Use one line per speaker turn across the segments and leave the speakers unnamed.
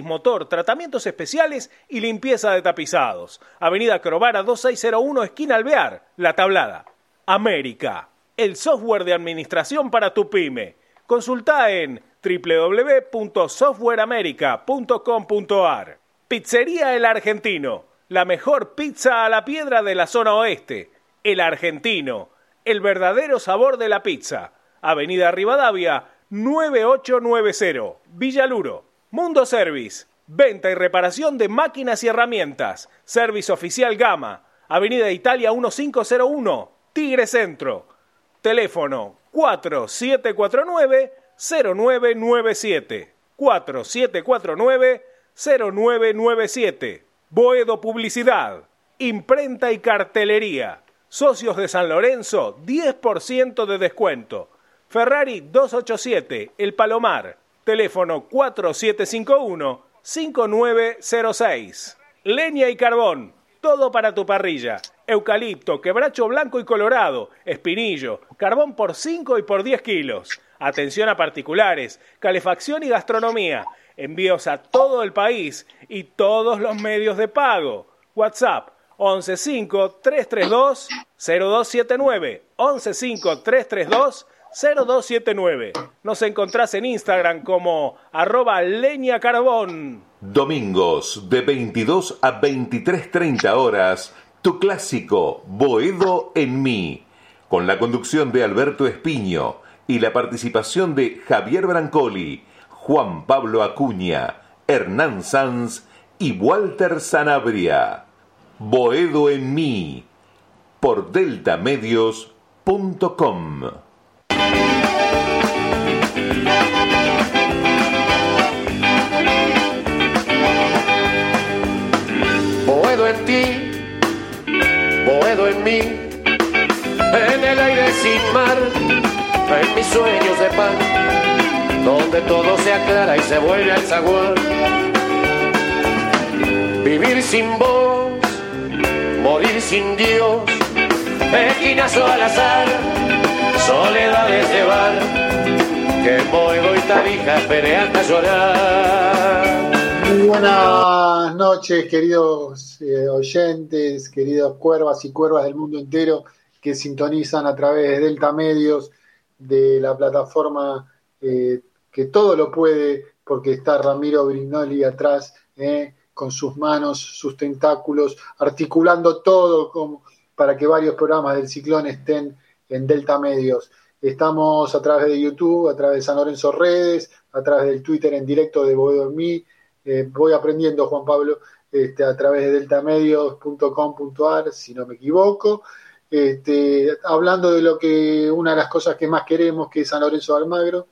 motor, tratamientos especiales y limpieza de tapizados. Avenida Crovara 2601, esquina Alvear, La Tablada. América, el software de administración para tu pyme. Consulta en www.softwareamerica.com.ar. Pizzería El Argentino, la mejor pizza a la piedra de la zona oeste. El Argentino, el verdadero sabor de la pizza. Avenida Rivadavia 9890, Villaluro. Mundo Service, venta y reparación de máquinas y herramientas. Service Oficial Gama, Avenida Italia 1501, Tigre Centro. Teléfono 4749-0997. 4749-0997. Boedo Publicidad, Imprenta y Cartelería. Socios de San Lorenzo, 10% de descuento. Ferrari 287, El Palomar. Teléfono 4751-5906. Leña y carbón, todo para tu parrilla. Eucalipto, quebracho blanco y colorado, espinillo, carbón por 5 y por 10 kilos. Atención a particulares, calefacción y gastronomía. Envíos a todo el país y todos los medios de pago. WhatsApp 115-332-0279. 115-332-0279. 0279. Nos encontrás en Instagram como arroba leña carbón.
Domingos de 22 a 23.30 horas, tu clásico Boedo en mí, con la conducción de Alberto Espiño y la participación de Javier Brancoli, Juan Pablo Acuña, Hernán Sanz y Walter Sanabria. Boedo en mí, por deltamedios.com.
Boedo en ti, boedo en mí, en el aire sin mar, en mis sueños de pan, donde todo se aclara y se vuelve al zaguán. Vivir sin vos, morir sin Dios, esquinazo al azar soledades de bar, que Boedo y Tarija esperé a llorar.
Buenas noches, queridos eh, oyentes, queridos cuervas y cuervas del mundo entero que sintonizan a través de Delta Medios, de la plataforma eh, que todo lo puede, porque está Ramiro Brignoli atrás, eh, con sus manos, sus tentáculos, articulando todo para que varios programas del ciclón estén en Delta Medios. Estamos a través de YouTube, a través de San Lorenzo Redes, a través del Twitter en directo de Boedo. Eh, voy aprendiendo, Juan Pablo, este, a través de deltamedios.com.ar, si no me equivoco. Este, hablando de lo que una de las cosas que más queremos, que es San Lorenzo Almagro,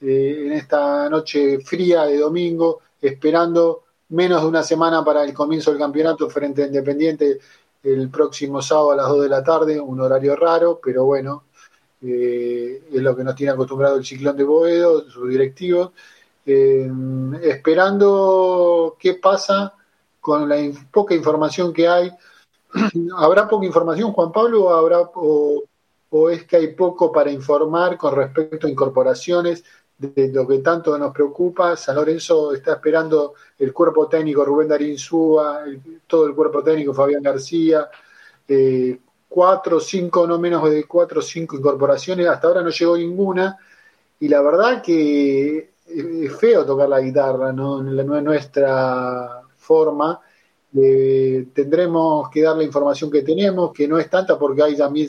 eh, en esta noche fría de domingo, esperando menos de una semana para el comienzo del campeonato frente a Independiente el próximo sábado a las 2 de la tarde, un horario raro, pero bueno, eh, es lo que nos tiene acostumbrado el ciclón de Boedo, sus directivos, eh, esperando qué pasa con la poca información que hay. ¿Habrá poca información, Juan Pablo, habrá, o, o es que hay poco para informar con respecto a incorporaciones de lo que tanto nos preocupa. San Lorenzo está esperando el cuerpo técnico Rubén Darín Súa, todo el cuerpo técnico Fabián García, eh, cuatro, cinco, no menos de cuatro o cinco incorporaciones, hasta ahora no llegó ninguna, y la verdad que es feo tocar la guitarra, no, no es nuestra forma. Eh, tendremos que dar la información que tenemos, que no es tanta porque hay también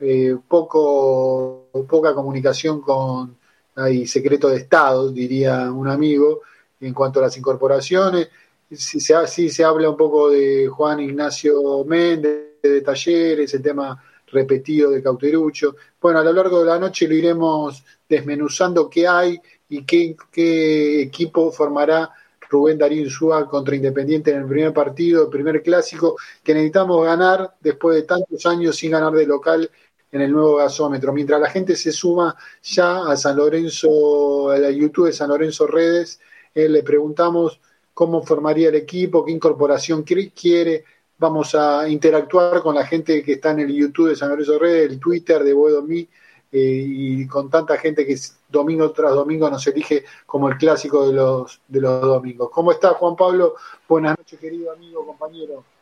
eh, poco, poca comunicación con, hay secreto de Estado, diría un amigo, en cuanto a las incorporaciones. Sí se, se habla un poco de Juan Ignacio Méndez, de Talleres, el tema repetido de Cauterucho. Bueno, a lo largo de la noche lo iremos desmenuzando qué hay y qué, qué equipo formará Rubén Darín Súa contra Independiente en el primer partido, el primer clásico, que necesitamos ganar después de tantos años sin ganar de local en el nuevo gasómetro. Mientras la gente se suma ya a San Lorenzo, a la YouTube de San Lorenzo Redes, eh, le preguntamos cómo formaría el equipo, qué incorporación quiere. Vamos a interactuar con la gente que está en el YouTube de San Lorenzo Redes, el Twitter de Boedo eh, y con tanta gente que domingo tras domingo nos elige como el clásico de los, de los domingos. ¿Cómo está Juan Pablo? Buenas noches, querido amigo, compañero.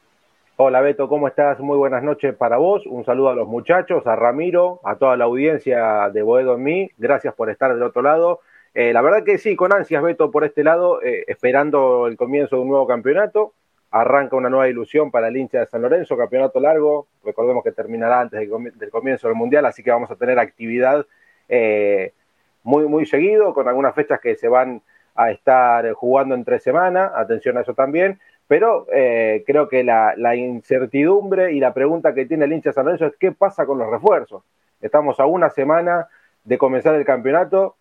Hola Beto, ¿cómo estás? Muy buenas noches para vos. Un saludo a los muchachos, a Ramiro, a toda la audiencia de Boedo en mí. Gracias por estar del otro lado. Eh, la verdad que sí, con ansias Beto por este lado, eh, esperando el comienzo de un nuevo campeonato. Arranca una nueva ilusión para el hincha de San Lorenzo, campeonato largo. Recordemos que terminará antes del comienzo del Mundial, así que vamos a tener actividad eh, muy, muy seguido, con algunas fechas que se van a estar jugando entre semana. Atención a eso también. Pero creo que la, incertidumbre y la pregunta que tiene el hincha de San Lorenzo es qué pasa con los refuerzos. Estamos a una semana de comenzar el campeonato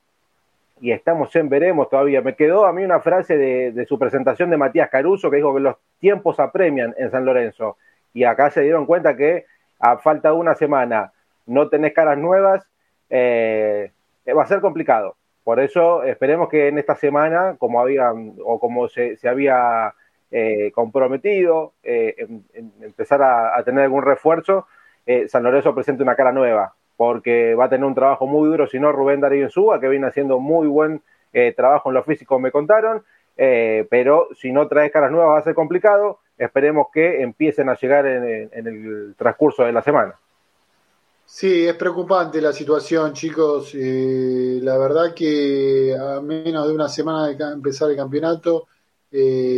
y estamos en veremos todavía. Me quedó a mí una frase de, su presentación de Matías Caruso que dijo que los tiempos apremian en San Lorenzo. Y acá se dieron cuenta que a falta de una semana no tenés caras nuevas, eh, va a ser complicado. Por eso esperemos que en esta semana, como había o como se, había eh, comprometido, eh, empezar a, tener algún refuerzo, San Lorenzo presente una cara nueva porque va a tener un trabajo muy duro, si no Rubén Darío Insúa, que viene haciendo muy buen eh, trabajo en lo físico, me contaron, eh, pero si no traes caras nuevas va a ser complicado, esperemos que empiecen a llegar en, el transcurso de la semana.
Sí, es preocupante la situación, chicos. Eh, la verdad que a menos de una semana de empezar el campeonato,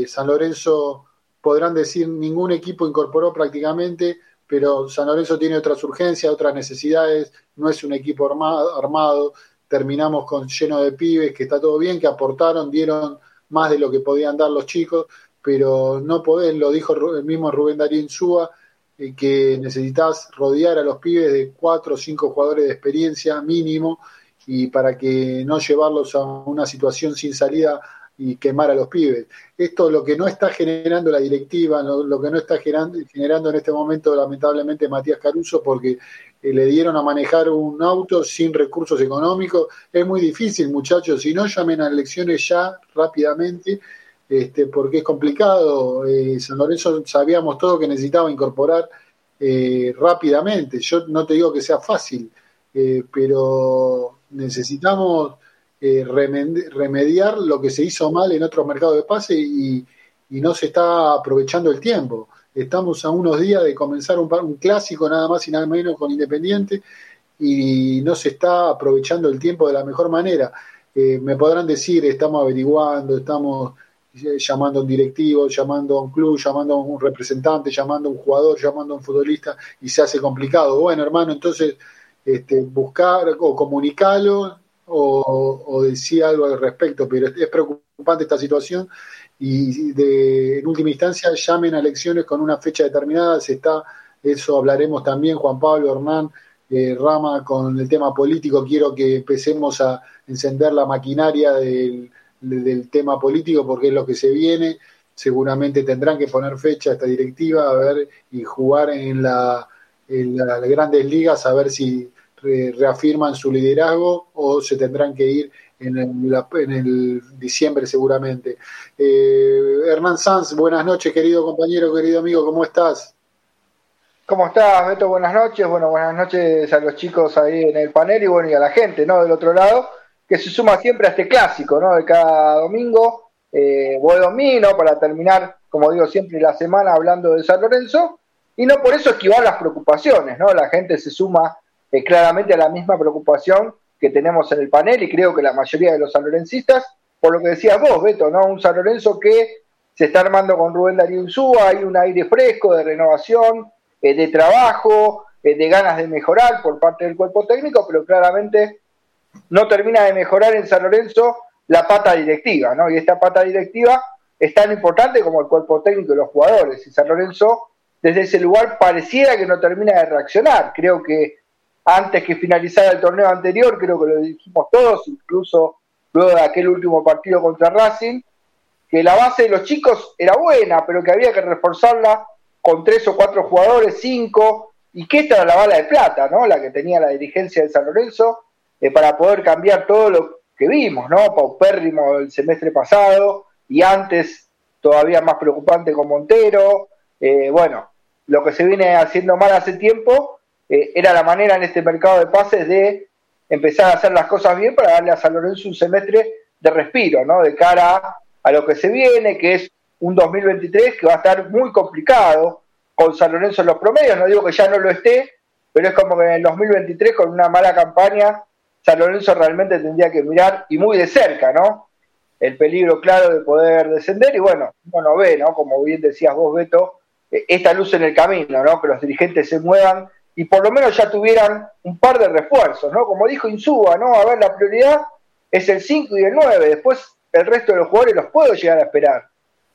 San Lorenzo podrán decir ningún equipo incorporó prácticamente pero San Lorenzo tiene otras urgencias, otras necesidades, no es un equipo armado, terminamos con lleno de pibes, que está todo bien, que aportaron, dieron más de lo que podían dar los chicos, pero no podés, lo dijo el mismo Rubén Darío Súa, eh, que necesitas rodear a los pibes de cuatro o cinco jugadores de experiencia mínimo y para que no llevarlos a una situación sin salida y quemar a los pibes. Esto lo que no está generando la directiva, lo, que no está generando, generando, en este momento lamentablemente Matías Caruso, porque eh, le dieron a manejar un auto sin recursos económicos, es muy difícil muchachos, si no llamen a elecciones ya rápidamente, este, porque es complicado. Eh, San Lorenzo sabíamos todo que necesitaba incorporar eh, rápidamente, yo no te digo que sea fácil, pero necesitamos eh, remediar lo que se hizo mal en otros mercados de pase y, no se está aprovechando el tiempo. Estamos a unos días de comenzar un, un, clásico nada más y nada menos con Independiente y no se está aprovechando el tiempo de la mejor manera. Eh, me podrán decir, estamos averiguando, estamos eh, llamando a un directivo, llamando a un club, llamando a un representante, llamando a un jugador, llamando a un futbolista y se hace complicado. Bueno, hermano, entonces este, buscar o comunicarlo o, decía algo al respecto, pero es preocupante esta situación y de, en última instancia llamen a elecciones con una fecha determinada, se está, eso hablaremos también, Juan Pablo, Hernán, eh, Rama, con el tema político, quiero que empecemos a encender la maquinaria del, del tema político porque es lo que se viene, seguramente tendrán que poner fecha a esta directiva, a ver, y jugar en, la, en las grandes ligas, a ver si reafirman su liderazgo o se tendrán que ir en el, diciembre seguramente. Eh, Hernán Sanz, buenas noches, querido compañero, querido amigo, ¿cómo estás?
¿Cómo estás, Beto? Buenas noches. Bueno, buenas noches a los chicos ahí en el panel y bueno, y a la gente, ¿no? Del otro lado, que se suma siempre a este clásico, ¿no? De cada domingo, eh, ¿no? Para terminar, como digo siempre, la semana hablando de San Lorenzo. Y no por eso esquivar las preocupaciones, ¿no? La gente se suma eh, claramente la misma preocupación que tenemos en el panel y creo que la mayoría de los sanlorencistas, por lo que decías vos, Beto, ¿no? Un San Lorenzo que se está armando con Rubén Darío Insúa, hay un aire fresco de renovación, eh, de trabajo, eh, de ganas de mejorar por parte del cuerpo técnico, pero claramente no termina de mejorar en San Lorenzo la pata directiva, ¿no? Y esta pata directiva es tan importante como el cuerpo técnico y los jugadores. Y San Lorenzo, desde ese lugar, pareciera que no termina de reaccionar. Creo que antes que finalizara el torneo anterior, creo que lo dijimos todos, incluso luego de aquel último partido contra Racing, que la base de los chicos era buena, pero que había que reforzarla con tres o cuatro jugadores, cinco, y que esta era la bala de plata, ¿no? La que tenía la dirigencia de San Lorenzo, eh, para poder cambiar todo lo que vimos, ¿no? Paupérrimo el semestre pasado, y antes todavía más preocupante con Montero, eh, bueno, lo que se viene haciendo mal hace tiempo, eh, era la manera en este mercado de pases de empezar a hacer las cosas bien para darle a San Lorenzo un semestre de respiro, ¿no? De cara a, lo que se viene, que es un 2023 que va a estar muy complicado con San Lorenzo en los promedios. No digo que ya no lo esté, pero es como que en el 2023 con una mala campaña San Lorenzo realmente tendría que mirar y muy de cerca, ¿no? El peligro claro de poder descender y bueno, uno ve, ¿no? Como bien decías vos, Beto, eh, esta luz en el camino, ¿no? Que los dirigentes se muevan y por lo menos ya tuvieran un par de refuerzos, ¿no? Como dijo Insúa, ¿no? A ver, la prioridad es el 5 y el 9, después el resto de los jugadores los puedo llegar a esperar.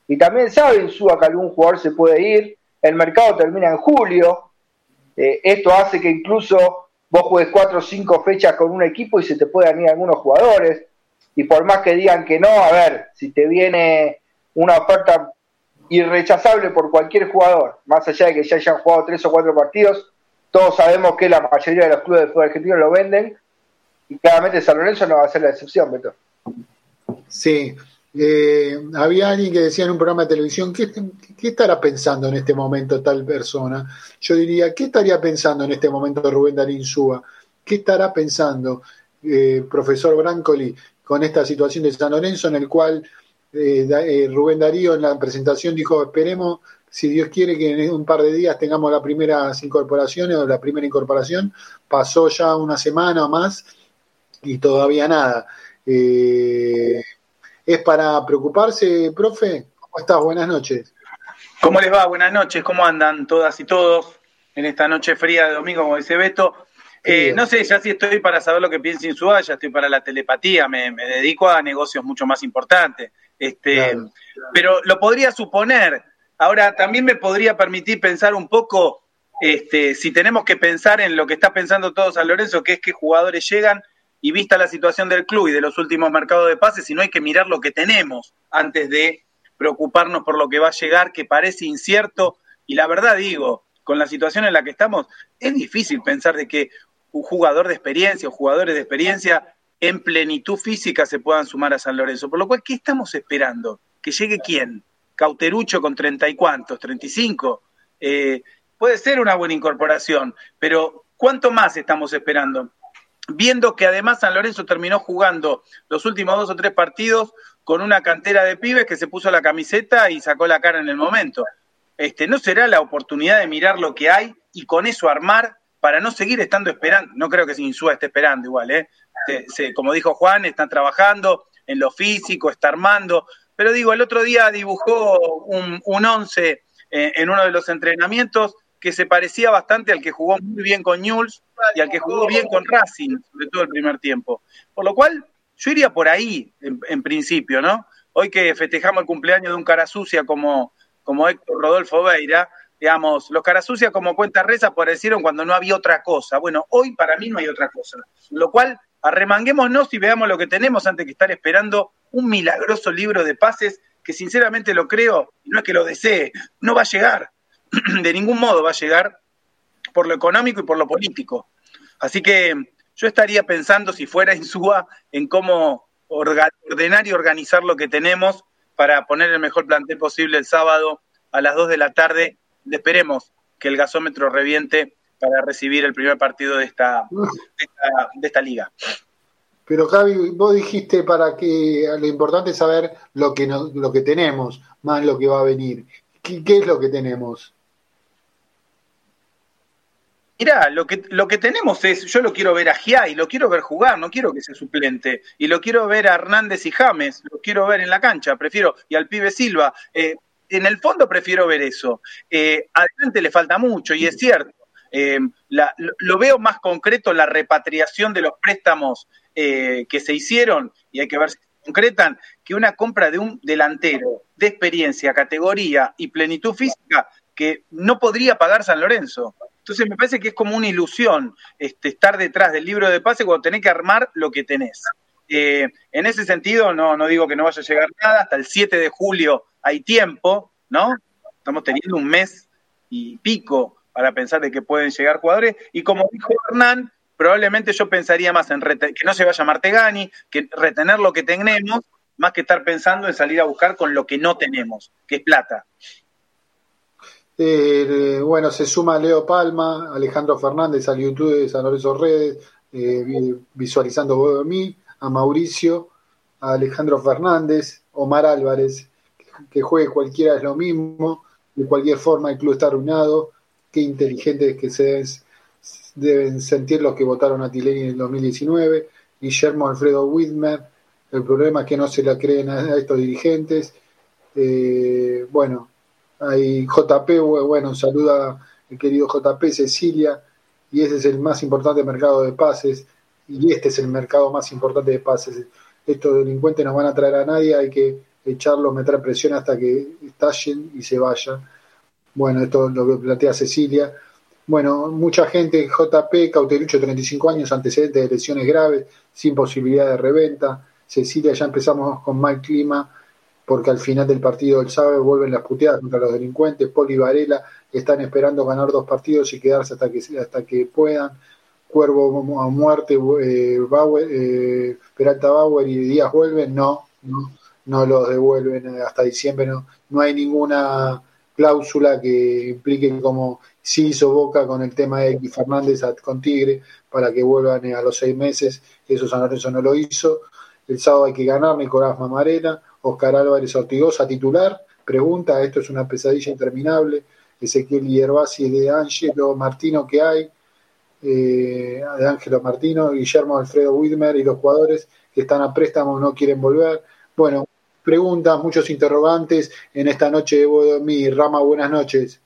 Y también sabe Insúa que algún jugador se puede ir, el mercado termina en julio, eh, esto hace que incluso vos juegues cuatro o cinco fechas con un equipo y se te puedan ir algunos jugadores, y por más que digan que no, a ver, si te viene una oferta irrechazable por cualquier jugador, más allá de que ya hayan jugado tres o cuatro partidos, todos sabemos que la mayoría de los clubes de fútbol argentino lo venden y claramente San Lorenzo no va a ser la excepción, Beto.
Sí, eh, había alguien que decía en un programa de televisión, ¿qué, estará pensando en este momento tal persona? Yo diría, ¿qué estaría pensando en este momento Rubén Darín Súa? ¿Qué estará pensando eh, profesor Brancoli con esta situación de San Lorenzo en el cual eh, Rubén Darío en la presentación dijo, esperemos si Dios quiere que en un par de días tengamos las primeras incorporaciones o la primera incorporación, pasó ya una semana o más y todavía nada. Eh, ¿Es para preocuparse, profe? ¿Cómo estás? Buenas noches.
¿Cómo les va? Buenas noches. ¿Cómo andan todas y todos en esta noche fría de domingo, como dice Beto? Eh, no sé, ya si estoy para saber lo que piensa Insúa, ya estoy para la telepatía, me, dedico a negocios mucho más importantes. Este, Pero lo podría suponer, Ahora, también me podría permitir pensar un poco, este, si tenemos que pensar en lo que está pensando todo San Lorenzo, que es que jugadores llegan y vista la situación del club y de los últimos mercados de pases, si no hay que mirar lo que tenemos antes de preocuparnos por lo que va a llegar, que parece incierto. Y la verdad digo, con la situación en la que estamos, es difícil pensar de que un jugador de experiencia o jugadores de experiencia en plenitud física se puedan sumar a San Lorenzo. Por lo cual, ¿qué estamos esperando? ¿Que llegue quién? Cauterucho con treinta y cuantos, treinta y cinco. Eh, puede ser una buena incorporación, pero ¿cuánto más estamos esperando? Viendo que además San Lorenzo terminó jugando los últimos dos o tres partidos con una cantera de pibes que se puso la camiseta y sacó la cara en el momento. Este, ¿No será la oportunidad de mirar lo que hay y con eso armar para no seguir estando esperando? No creo que Sinsúa esté esperando igual, ¿eh? como dijo Juan, están trabajando en lo físico, está armando, pero digo, el otro día dibujó un, un once eh, en uno de los entrenamientos que se parecía bastante al que jugó muy bien con Newell's y al que jugó bien con Racing, sobre todo el primer tiempo. Por lo cual, yo iría por ahí, en, principio, ¿no? Hoy que festejamos el cumpleaños de un cara sucia como, como Héctor Rodolfo Veira, digamos, los cara sucia como cuenta reza aparecieron cuando no había otra cosa. Bueno, hoy para mí no hay otra cosa. Lo cual, arremanguémonos y veamos lo que tenemos antes que estar esperando un milagroso libro de pases que sinceramente lo creo, no es que lo desee, no va a llegar, de ningún modo va a llegar por lo económico y por lo político. Así que yo estaría pensando, si fuera Insúa, en cómo ordenar y organizar lo que tenemos para poner el mejor plantel posible el sábado a las 2 de la tarde. Esperemos que el gasómetro reviente para recibir el primer partido de esta, de esta liga.
Pero Javi, vos dijiste para que lo importante es saber lo que, lo que tenemos, más lo que va a venir. ¿Qué, es lo que tenemos?
Mirá, lo que, lo que tenemos es, yo lo quiero ver a Giai, lo quiero ver jugar, no quiero que sea suplente. Y lo quiero ver a Hernández y James, lo quiero ver en la cancha, prefiero, y al pibe Silva. Eh, en el fondo prefiero ver eso. Eh, adelante le falta mucho, y es cierto. Eh, lo veo más concreto la repatriación de los préstamos eh, que se hicieron, y hay que ver si se concretan, que una compra de un delantero de experiencia, categoría y plenitud física que no podría pagar San Lorenzo. Entonces me parece que es como una ilusión este, estar detrás del libro de pase cuando tenés que armar lo que tenés. Eh, en ese sentido, no, no digo que no vaya a llegar nada, hasta el 7 de julio hay tiempo, ¿no? Estamos teniendo un mes y pico para pensar de que pueden llegar jugadores. Y como dijo Hernán, probablemente yo pensaría más en que no se vaya Martegani, que retener lo que tenemos, más que estar pensando en salir a buscar con lo que no tenemos, que es plata.
Eh, bueno, se suma Leo Palma, Alejandro Fernández al YouTube de San Lorenzo Redes, eh, visualizando de mí, a Mauricio, a Alejandro Fernández, Omar Álvarez, que juegue cualquiera es lo mismo, de cualquier forma el club está arruinado, qué inteligentes que se deben sentir los que votaron a Tileni en el 2019, Guillermo Alfredo Whitmer, el problema es que no se la creen a estos dirigentes, eh, bueno, hay JP, bueno, saluda el querido JP Cecilia, y ese es el más importante mercado de pases, y este es el mercado más importante de pases. Estos delincuentes no van a traer a nadie, hay que echarlo, meter presión hasta que estallen y se vayan. Bueno, esto es lo que plantea Cecilia. Bueno, mucha gente, JP, Cautelucho, 35 años, antecedentes de lesiones graves, sin posibilidad de reventa. Cecilia, ya empezamos con mal clima, porque al final del partido del sábado vuelven las puteadas contra los delincuentes. Poli y Varela están esperando ganar dos partidos y quedarse hasta que, hasta que puedan. Cuervo a muerte, eh, Bauer, eh, Peralta Bauer y Díaz vuelven, no, no, no los devuelven hasta diciembre, no, no hay ninguna cláusula que implique como si hizo Boca con el tema de X Fernández con Tigre para que vuelvan a los seis meses, eso San Lorenzo no lo hizo. El sábado hay que ganar, Nicolás Mamarela, Oscar Álvarez Ortigosa titular, pregunta, esto es una pesadilla interminable, Ezequiel Hierbasi de Ángelo Martino que hay, eh, de Ángelo Martino, Guillermo Alfredo Widmer y los jugadores que están a préstamo no quieren volver. Bueno, preguntas, muchos interrogantes en esta noche de mi Rama, buenas noches.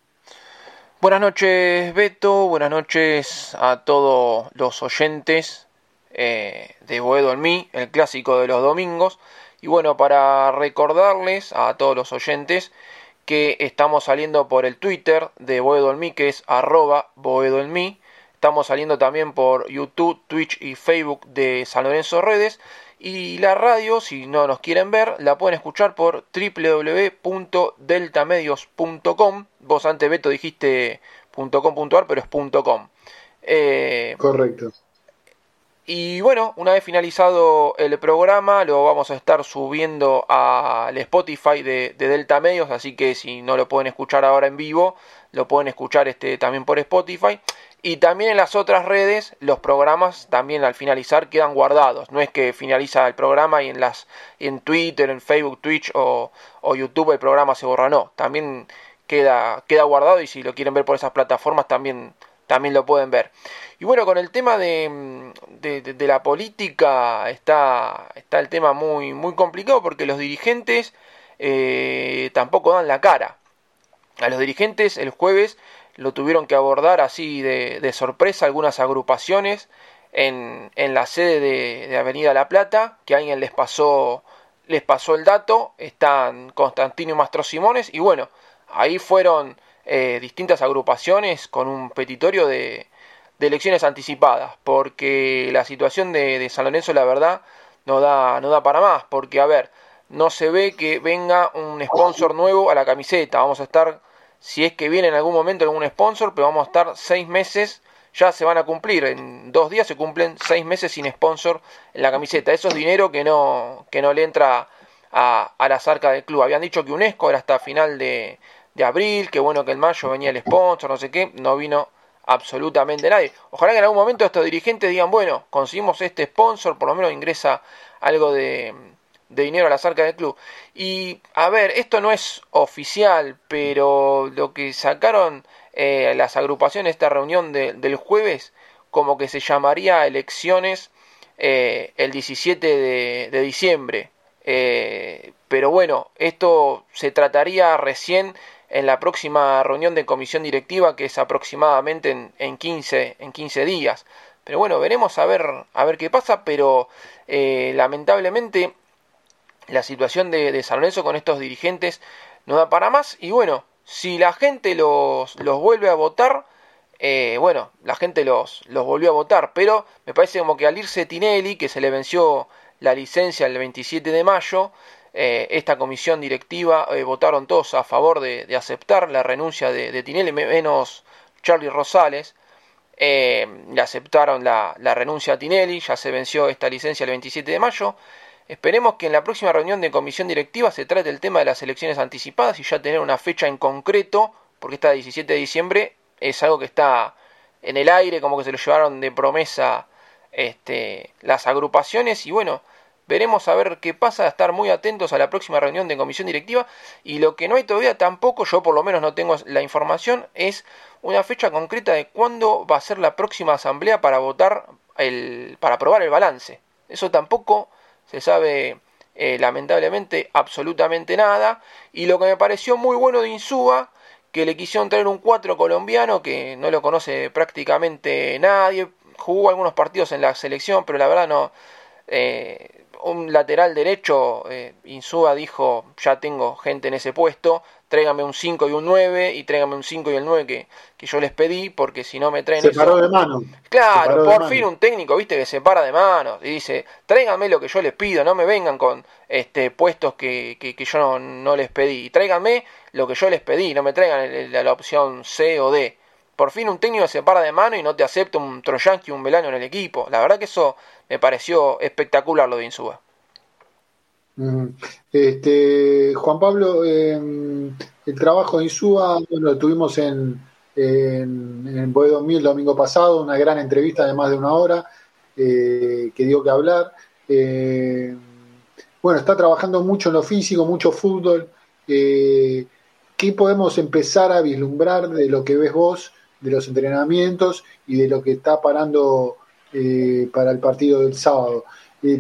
Buenas noches, Beto. Buenas noches a todos los oyentes eh, de Boedo en mí, el clásico de los domingos. Y bueno, para recordarles a todos los oyentes que estamos saliendo por el Twitter de Boedo en mí, que es arroba Boedo en mí. Estamos saliendo también por YouTube, Twitch y Facebook de San Lorenzo Redes. Y la radio, si no nos quieren ver, la pueden escuchar por www.deltamedios.com. Vos antes, Beto, dijiste .com.ar, pero es .com.
Eh, Correcto.
Y bueno, una vez finalizado el programa, lo vamos a estar subiendo al Spotify de, Delta Medios, así que si no lo pueden escuchar ahora en vivo, lo pueden escuchar este, también por Spotify. Y también en las otras redes, los programas también al finalizar quedan guardados. No es que finaliza el programa y en las en Twitter, en Facebook, Twitch o, YouTube el programa se borra. No, también queda, queda guardado y si lo quieren ver por esas plataformas también, también lo pueden ver. Y bueno, con el tema de, de, la política está, está el tema muy, muy complicado porque los dirigentes eh, tampoco dan la cara. A los dirigentes el jueves lo tuvieron que abordar así de, de sorpresa algunas agrupaciones en, en la sede de, de, Avenida La Plata, que alguien les pasó, les pasó el dato, están Constantino y Mastro Simones, y bueno, ahí fueron eh, distintas agrupaciones con un petitorio de, de, elecciones anticipadas, porque la situación de, de San Lorenzo, la verdad, no da, no da para más, porque a ver, no se ve que venga un sponsor nuevo a la camiseta, vamos a estar si es que viene en algún momento algún sponsor, pero vamos a estar seis meses, ya se van a cumplir, en dos días se cumplen seis meses sin sponsor en la camiseta. Eso es dinero que no, que no le entra a, a las arcas del club. Habían dicho que UNESCO era hasta final de, de abril, que bueno que en mayo venía el sponsor, no sé qué, no vino absolutamente nadie. Ojalá que en algún momento estos dirigentes digan, bueno, conseguimos este sponsor, por lo menos ingresa algo de, de dinero a la arcas del club. Y a ver, esto no es oficial, pero lo que sacaron eh, las agrupaciones, esta reunión del jueves, como que se llamaría elecciones eh, el 17 de, diciembre. Eh, pero bueno, esto se trataría recién en la próxima reunión de comisión directiva, que es aproximadamente en, en, 15, en 15 días. Pero bueno, veremos a ver, a ver qué pasa, pero lamentablemente la situación de, San Lorenzo con estos dirigentes no da para más. Y bueno, si la gente los, los vuelve a votar, eh, bueno, la gente los, los volvió a votar. Pero me parece como que al irse Tinelli, que se le venció la licencia el 27 de mayo, eh, esta comisión directiva eh, votaron todos a favor de, aceptar la renuncia de, Tinelli, menos Charlie Rosales. le aceptaron la, la renuncia a Tinelli, ya se venció esta licencia el 27 de mayo. Esperemos que en la próxima reunión de comisión directiva se trate el tema de las elecciones anticipadas y ya tener una fecha en concreto, porque esta 17 de diciembre es algo que está en el aire, como que se lo llevaron de promesa este, las agrupaciones y bueno, veremos a ver qué pasa, estar muy atentos a la próxima reunión de comisión directiva y lo que no hay todavía tampoco, yo por lo menos no tengo la información, es una fecha concreta de cuándo va a ser la próxima asamblea para votar el, para aprobar el balance. Eso tampoco se sabe eh, lamentablemente absolutamente nada y lo que me pareció muy bueno de Insúa que le quisieron traer un 4 colombiano que no lo conoce prácticamente nadie, jugó algunos partidos en la selección, pero la verdad no. Eh, un lateral derecho, eh, Insúa dijo, ya tengo gente en ese puesto, tráigame un 5 y un 9 y tráigame un 5 y el 9 que, que yo les pedí, porque si no me traen...
Se paró de mano.
Claro, por fin un técnico, viste, que se para de manos y dice, tráigame lo que yo les pido, no me vengan con este puestos que, que, yo no, no, les pedí, tráigame lo que yo les pedí, no me traigan la opción C o D. Por fin un técnico se para de mano y no te acepta un Troyanqui un Velano en el equipo. La verdad que eso me pareció espectacular lo de Insúa.
Este, Juan Pablo, em, el trabajo de Insúa, bueno, lo tuvimos en, en, Boedo 2000 el domingo pasado, una gran entrevista de más de una hora eh, que dio que hablar. Eh, bueno, está trabajando mucho en lo físico, mucho fútbol. Eh, ¿Qué podemos empezar a vislumbrar de lo que ves vos de los entrenamientos y de lo que está parando eh, para el partido del sábado.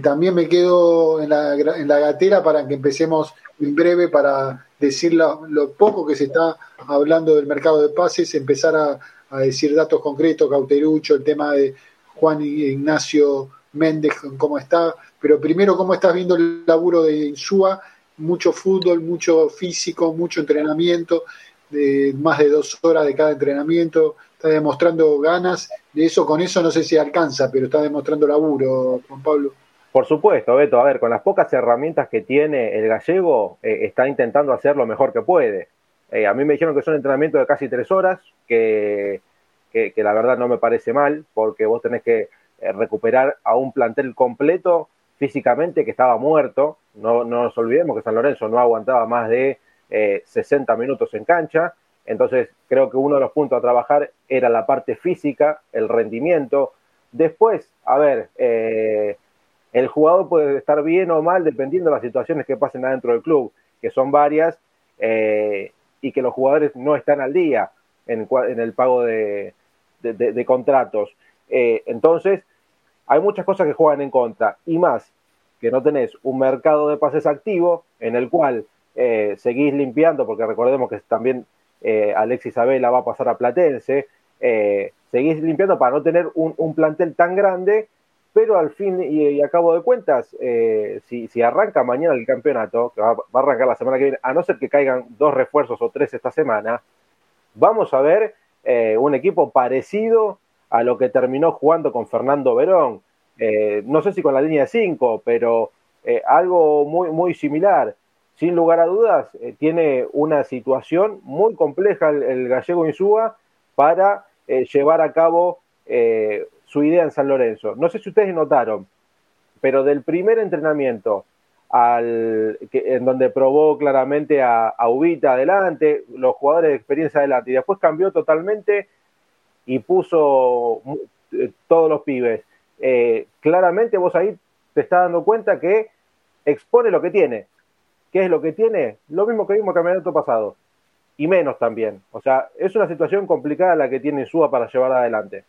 También me quedo en la, en la gatera para que empecemos en breve para decir lo, poco que se está hablando del mercado de pases, empezar a, decir datos concretos, Cauterucho, el tema de Juan Ignacio Méndez, cómo está, pero primero cómo estás viendo el laburo de Insúa, mucho fútbol, mucho físico, mucho entrenamiento, de más de dos horas de cada entrenamiento, está demostrando ganas, de eso con eso no sé si alcanza, pero está demostrando laburo, Juan Pablo.
Por supuesto, Beto, a ver, con las pocas herramientas que tiene el gallego, eh, está intentando hacer lo mejor que puede. Eh, a mí me dijeron que son entrenamientos de casi tres horas, que, que, la verdad no me parece mal, porque vos tenés que eh, recuperar a un plantel completo físicamente que estaba muerto. No, no nos olvidemos que San Lorenzo no aguantaba más de 60 eh, minutos en cancha. Entonces, creo que uno de los puntos a trabajar era la parte física, el rendimiento. Después, a ver, eh, el jugador puede estar bien o mal dependiendo de las situaciones que pasen adentro del club, que son varias, eh, y que los jugadores no están al día en, el pago de, contratos. entonces, hay muchas cosas que juegan en contra, y más que no tenés un mercado de pases activo en el cual eh, seguís limpiando, porque recordemos que también eh, Alexis Isabela va a pasar a Platense, eh, seguís limpiando para no tener un, plantel tan grande, pero al fin y, a cabo de cuentas, eh, si, arranca mañana el campeonato, que va, a arrancar la semana que viene, a no ser que caigan dos refuerzos o tres esta semana, vamos a ver un equipo parecido a lo que terminó jugando con Fernando Verón. no sé si con la línea de cinco, pero algo muy, muy similar sin lugar a dudas, eh, tiene una situación muy compleja el, gallego Insúa para eh, llevar a cabo eh, su idea en San Lorenzo. No sé si ustedes notaron, pero del primer entrenamiento al, en donde probó claramente a, a, Ubita adelante, los jugadores de experiencia adelante, y después cambió totalmente y puso todos los pibes. claramente vos ahí te estás dando cuenta que expone lo que tiene ¿Qué es lo que tiene? Lo mismo que vimos el campeonato pasado. Y menos también. O sea, es una situación complicada la que tiene Suba para llevar adelante.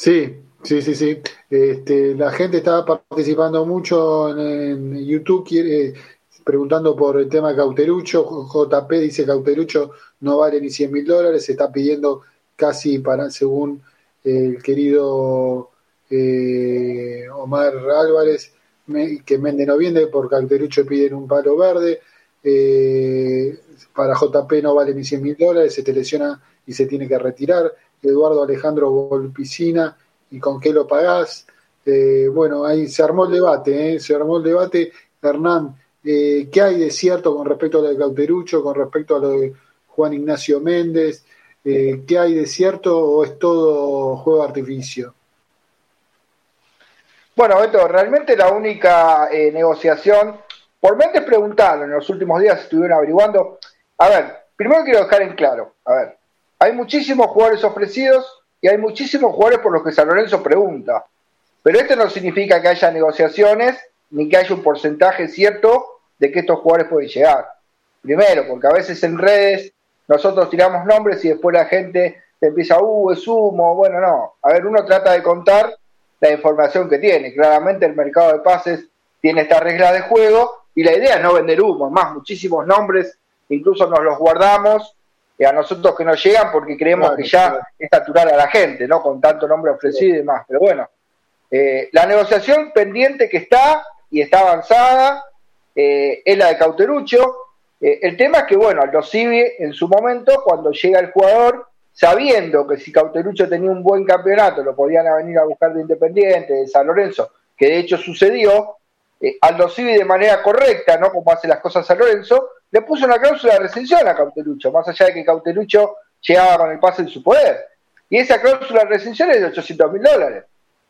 Sí, sí, sí, sí. Este, la gente está participando mucho en, YouTube, preguntando por el tema Cauterucho. JP dice Cauterucho no vale ni 100 mil dólares, se está pidiendo casi para, según el querido eh, Omar Álvarez, que Mende no viene, por Calderucho piden un palo verde, eh, para JP no vale ni 100 mil dólares, se te lesiona y se tiene que retirar, Eduardo Alejandro Volpicina, ¿y con qué lo pagás? Eh, bueno, ahí se armó el debate, ¿eh? se armó el debate, Hernán, ¿qué hay de cierto con respecto a lo de Cauterucho, con respecto a lo de Juan Ignacio Méndez? ¿Qué hay de cierto o es todo juego de artificio?
Bueno, Beto, realmente la única eh, negociación, por mente preguntaron en los últimos días, estuvieron averiguando. A ver, primero quiero dejar en claro, a ver, hay muchísimos jugadores ofrecidos y hay muchísimos jugadores por los que San Lorenzo pregunta. Pero esto no significa que haya negociaciones ni que haya un porcentaje cierto de que estos jugadores pueden llegar. Primero, porque a veces en redes nosotros tiramos nombres y después la gente empieza, uh, es humo. Bueno, no. A ver, uno trata de contar la información que tiene. Claramente el mercado de pases tiene esta regla de juego y la idea es no vender humo. Más, muchísimos nombres, incluso nos los guardamos a nosotros que nos llegan porque creemos que ya es natural a la gente, ¿no? Con tanto nombre ofrecido y demás. Pero bueno, eh, la negociación pendiente que está y está avanzada eh, es la de Cauterucho. Eh, el tema es que, bueno, lo sigue en su momento, cuando llega el jugador, sabiendo que si Cauterucho tenía un buen campeonato, lo podían venir a buscar de Independiente, de San Lorenzo, que de hecho sucedió, eh, Aldo Civi de manera correcta, ¿no? Como hace las cosas San Lorenzo, le puso una cláusula de recensión a Cauterucho, más allá de que Cauterucho llegaba con el pase en su poder. Y esa cláusula de recensión es de 800 mil dólares.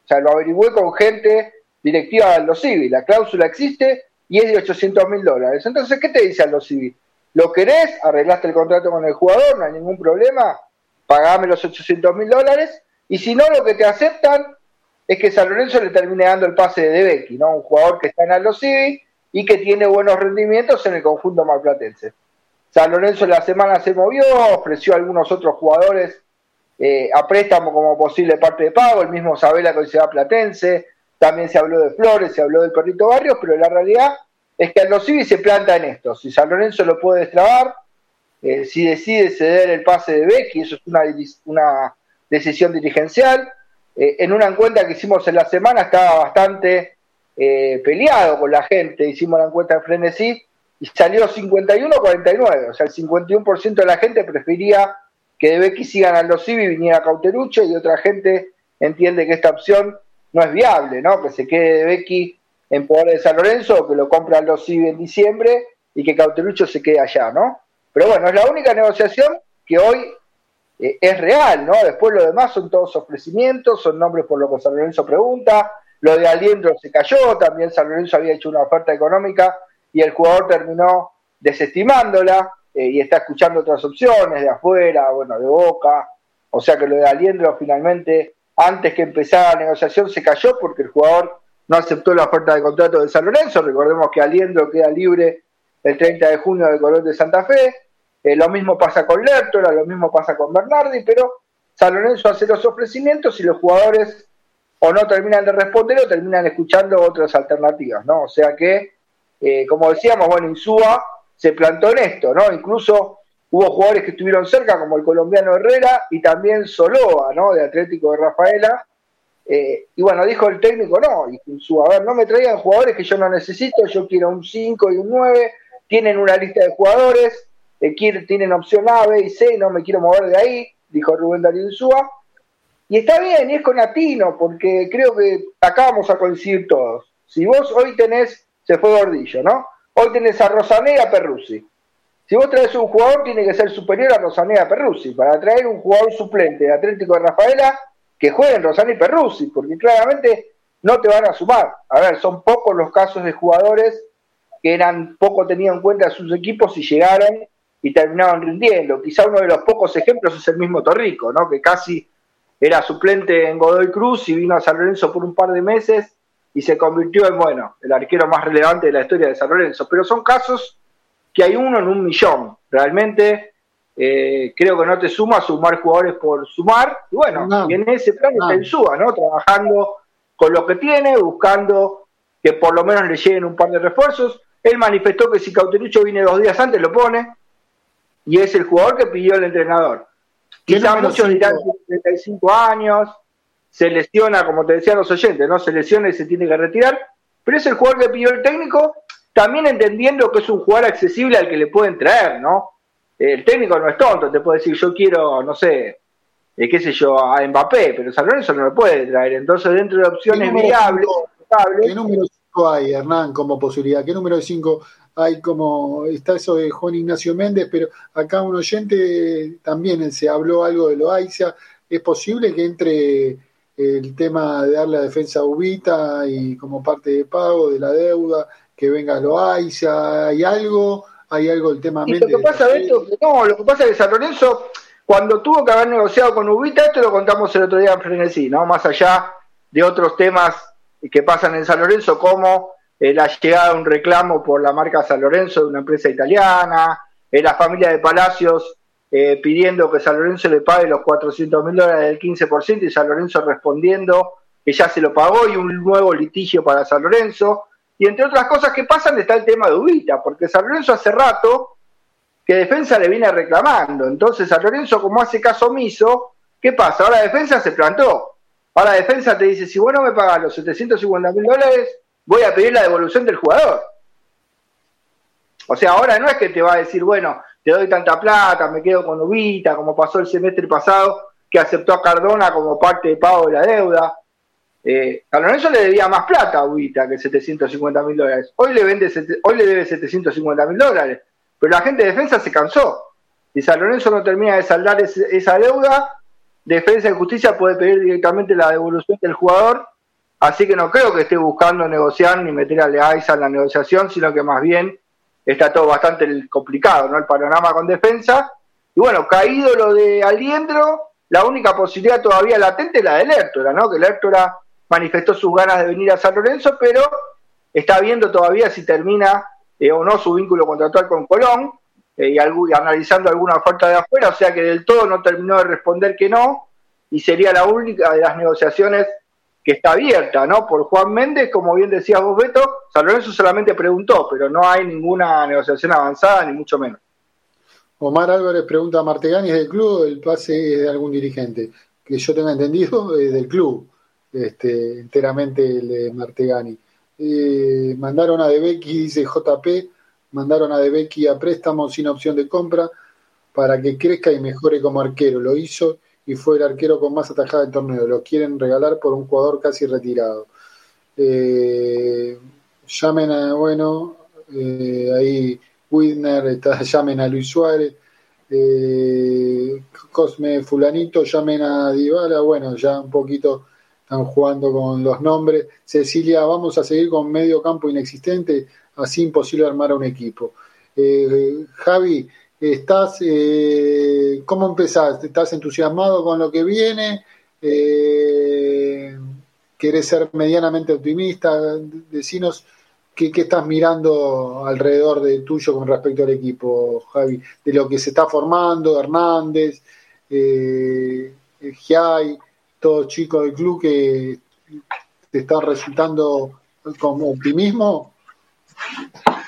O sea, lo averigüé con gente directiva de Aldo Civi. La cláusula existe y es de 800 mil dólares. Entonces, ¿qué te dice Aldo Civi? ¿Lo querés? ¿Arreglaste el contrato con el jugador? ¿No hay ningún problema? Pagame los 800 mil dólares. Y si no, lo que te aceptan es que San Lorenzo le termine dando el pase de Becky, ¿no? Un jugador que está en Aldo Civi y que tiene buenos rendimientos en el conjunto marplatense. San Lorenzo la semana se movió, ofreció a algunos otros jugadores eh, a préstamo como posible parte de pago, el mismo Sabela que se va a Platense, también se habló de Flores, se habló del Perrito Barrios, pero la realidad es que Aldo Civi se planta en esto. Si San Lorenzo lo puede destrabar, eh, si decide ceder el pase de Becky, eso es una, una decisión dirigencial, eh, en una encuesta que hicimos en la semana estaba bastante eh, peleado con la gente, hicimos la encuesta de Frenesí y salió 51-49, o sea, el 51% de la gente prefería que de Becky sigan a los Civi y viniera Cauterucho y otra gente entiende que esta opción no es viable, ¿no? Que se quede de Becky en poder de San Lorenzo o que lo compran los Civi en diciembre y que Cauterucho se quede allá, ¿no? Pero bueno, es la única negociación que hoy eh, es real, ¿no? Después lo demás son todos ofrecimientos, son nombres por lo que San Lorenzo pregunta. Lo de Aliendro se cayó, también San Lorenzo había hecho una oferta económica y el jugador terminó desestimándola eh, y está escuchando otras opciones de afuera, bueno, de Boca. O sea que lo de Aliendro finalmente, antes que empezara la negociación, se cayó porque el jugador no aceptó la oferta de contrato de San Lorenzo. Recordemos que Aliendro queda libre el 30 de junio del Colón de Santa Fe. Eh, lo mismo pasa con Lertora, lo mismo pasa con Bernardi, pero San Lorenzo hace los ofrecimientos y los jugadores o no terminan de responder o terminan escuchando otras alternativas, ¿no? O sea que, eh, como decíamos, bueno, Insúa se plantó en esto, ¿no? Incluso hubo jugadores que estuvieron cerca, como el colombiano Herrera y también Soloa, ¿no? De Atlético de Rafaela. Eh, y bueno, dijo el técnico, no, Insúa, a ver, no me traigan jugadores que yo no necesito, yo quiero un 5 y un 9, tienen una lista de jugadores, tienen opción A, B y C, no me quiero mover de ahí, dijo Rubén Darío Insúa. Y está bien, y es con Atino, porque creo que acá vamos a coincidir todos. Si vos hoy tenés, se fue Gordillo, ¿no? Hoy tenés a Rosané y Perruzzi. Si vos traes un jugador, tiene que ser superior a Rosané y Perruzzi. Para traer un jugador suplente de Atlético de Rafaela, que jueguen Rosané y Perruzzi, porque claramente no te van a sumar. A ver, son pocos los casos de jugadores que eran poco tenidos en cuenta sus equipos y llegaron y terminaban rindiendo. Quizá uno de los pocos ejemplos es el mismo Torrico, ¿no? que casi era suplente en Godoy Cruz y vino a San Lorenzo por un par de meses y se convirtió en, bueno, el arquero más relevante de la historia de San Lorenzo. Pero son casos que hay uno en un millón. Realmente eh, creo que no te suma sumar jugadores por sumar. Y bueno, y en ese plan está en Suba, ¿no? Trabajando con lo que tiene, buscando que por lo menos le lleguen un par de refuerzos. Él manifestó que si Cauterucho viene dos días antes, lo pone y es el jugador que pidió el entrenador. Quizás muchos dirán 35 años, se lesiona, como te decían los oyentes, ¿no? Se lesiona y se tiene que retirar, pero es el jugador que pidió el técnico, también entendiendo que es un jugador accesible al que le pueden traer, ¿no? El técnico no es tonto, te puede decir, yo quiero, no sé, eh, qué sé yo, a Mbappé, pero San Lorenzo no lo puede traer. Entonces, dentro de opciones viables,
¿Qué número 5 hay, Hernán, como posibilidad? ¿Qué número 5 hay como, está eso de Juan Ignacio Méndez, pero acá un oyente también se habló algo de Loaiza, ¿es posible que entre el tema de dar la defensa a Ubita y como parte de pago de la deuda, que venga Loaiza, ¿hay algo? ¿Hay algo del tema
Méndez? Lo que pasa, Beto, no, lo que pasa es que San Lorenzo, cuando tuvo que haber negociado con Ubita, esto lo contamos el otro día en Frenesí, ¿no? Más allá de otros temas que pasan en San Lorenzo, como eh, la llegada de un reclamo por la marca San Lorenzo de una empresa italiana, eh, la familia de Palacios eh, pidiendo que San Lorenzo le pague los 400 mil dólares del 15% y San Lorenzo respondiendo que ya se lo pagó y un nuevo litigio para San Lorenzo. Y entre otras cosas que pasan está el tema de Ubita, porque San Lorenzo hace rato que Defensa le viene reclamando. Entonces San Lorenzo, como hace caso omiso, ¿qué pasa? Ahora Defensa se plantó. Ahora Defensa te dice, si vos no me pagas los 750 mil dólares, voy a pedir la devolución del jugador. O sea, ahora no es que te va a decir, bueno, te doy tanta plata, me quedo con Ubita, como pasó el semestre pasado, que aceptó a Cardona como parte de pago de la deuda. Eh, Lorenzo le debía más plata a Ubita que 750 mil dólares. Hoy le, vende, hoy le debe 750 mil dólares. Pero la gente de defensa se cansó. Si San Lorenzo no termina de saldar esa deuda, Defensa y Justicia puede pedir directamente la devolución del jugador. Así que no creo que esté buscando negociar ni meter a Leaiza en la negociación, sino que más bien está todo bastante complicado, ¿no? El panorama con defensa. Y bueno, caído lo de Aliendro, la única posibilidad todavía latente es la de Lertora, ¿no? Que Lertora manifestó sus ganas de venir a San Lorenzo, pero está viendo todavía si termina eh, o no su vínculo contractual con Colón eh, y, analizando alguna oferta de afuera, o sea que del todo no terminó de responder que no y sería la única de las negociaciones que está abierta, ¿no? Por Juan Méndez, como bien decías vos, Beto, San Lorenzo solamente preguntó, pero no hay ninguna negociación avanzada, ni mucho menos.
Omar Álvarez pregunta a Martegani, ¿es del club el pase es de algún dirigente? Que yo tenga entendido, es del club, este, enteramente el de Martegani. Eh, mandaron a Becky, dice JP, mandaron a Becky a préstamo sin opción de compra para que crezca y mejore como arquero. Lo hizo y fue el arquero con más atajada del torneo. Lo quieren regalar por un jugador casi retirado. Eh, llamen a, bueno, eh, ahí Widner, llamen a Luis Suárez. Cosme Fulanito, llamen a Dybala, bueno, ya un poquito están jugando con los nombres. Cecilia, vamos a seguir con medio campo inexistente, así imposible armar un equipo. Eh, Javi, estás, eh, ¿cómo empezás? ¿Estás entusiasmado con lo que viene? Eh, ¿Querés ser medianamente optimista? Decinos qué, qué estás mirando alrededor de tuyo con respecto al equipo, Javi, de lo que se está formando, Hernández, eh, Giai todos chicos del club que te están resultando como optimismo?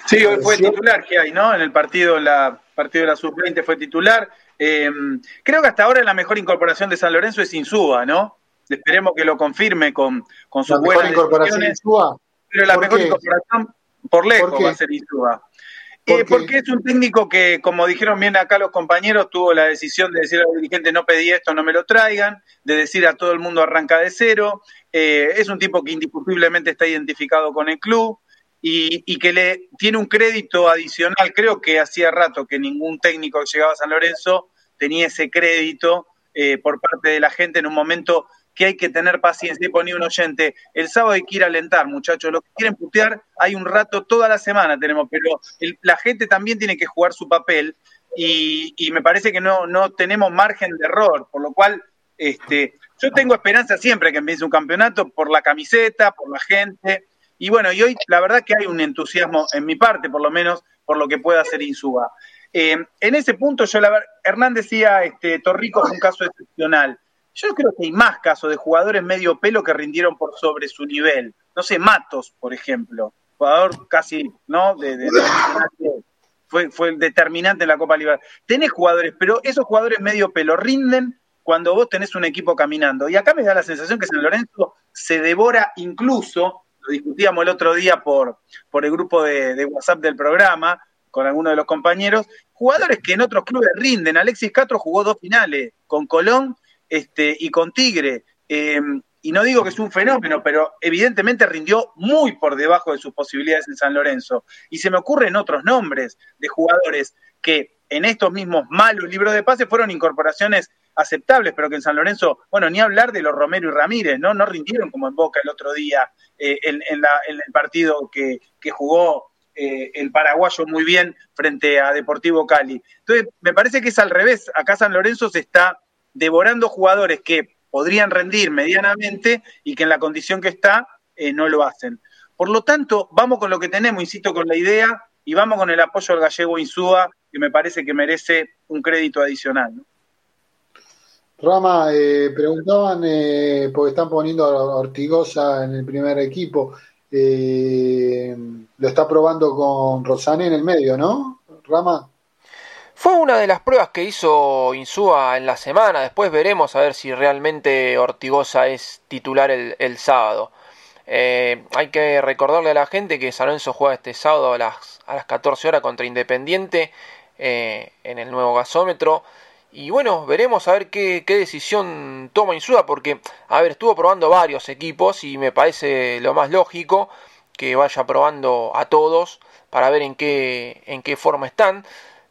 Sí, hoy fue titular que hay, ¿no? En el partido, la partido de la sub-20 fue titular. Em, creo que hasta ahora la mejor incorporación de San Lorenzo es Insúa, ¿no? Esperemos que lo confirme con, con sus
¿La mejor incorporación Insúa?
Pero la mejor incorporación por lejos va a ser Insúa. Eh, porque es un técnico que, como dijeron bien acá los compañeros, tuvo la decisión de decir a los dirigentes no pedí esto, no me lo traigan, de decir a todo el mundo arranca de cero. Eh, es un tipo que indiscutiblemente está identificado con el club y, que le tiene un crédito adicional. Creo que hacía rato que ningún técnico que llegaba a San Lorenzo tenía ese crédito eh, por parte de la gente en un momento que hay que tener paciencia. Y ponía un oyente, el sábado hay que ir a alentar, muchachos. Los que quieren putear, hay un rato toda la semana tenemos, pero la gente también tiene que jugar su papel y, me parece que no, no tenemos margen de error, por lo cual este, yo tengo esperanza siempre que empiece un campeonato por la camiseta, por la gente. Y bueno, y hoy la verdad que hay un entusiasmo en mi parte, por lo menos, por lo que pueda hacer Insúa. Eh, en ese punto, yo la verdad, Hernán decía, este, Torrico es un caso excepcional. Yo creo que hay más casos de jugadores medio pelo que rindieron por sobre su nivel. No sé, Matos, por ejemplo, jugador casi, ¿no? De, fue, fue determinante en la Copa Libertadores. Tenés jugadores, pero esos jugadores medio pelo rinden cuando vos tenés un equipo caminando. Y acá me da la sensación que San Lorenzo se devora incluso, lo discutíamos el otro día por, por el grupo de, WhatsApp del programa, con algunos de los compañeros, jugadores que en otros clubes rinden. Alexis Castro jugó dos finales con Colón este, y con Tigre. Em, y no digo que es un fenómeno, pero evidentemente rindió muy por debajo de sus posibilidades en San Lorenzo. Y se me ocurren otros nombres de jugadores que en estos mismos malos libros de pase fueron incorporaciones aceptables, pero que en San Lorenzo, bueno, ni hablar de los Romero y Ramírez, ¿no? No rindieron como en Boca el otro día eh, en, el partido que, jugó eh, el paraguayo muy bien frente a Deportivo Cali. Entonces, me parece que es al revés. Acá San Lorenzo se está devorando jugadores que podrían rendir medianamente y que en la condición que está eh, no lo hacen. Por lo tanto, vamos con lo que tenemos, insisto, con la idea y vamos con el apoyo al gallego Insúa, que me parece que merece un crédito adicional.
Rama, eh, preguntaban, eh, porque están poniendo a Ortigosa en el primer equipo, eh, lo está probando con Rosané en el medio, ¿no? Rama.
Fue una de las pruebas que hizo Insúa en la semana, después veremos a ver si realmente Ortigosa es titular el, el sábado. Eh, hay que recordarle a la gente que San Lorenzo juega este sábado a las, a las 14 horas contra Independiente eh, en el nuevo gasómetro. Y bueno, veremos a ver qué, decisión toma Insúa, porque, a ver, estuvo probando varios equipos y me parece lo más lógico que vaya probando a todos para ver en qué, en qué forma están.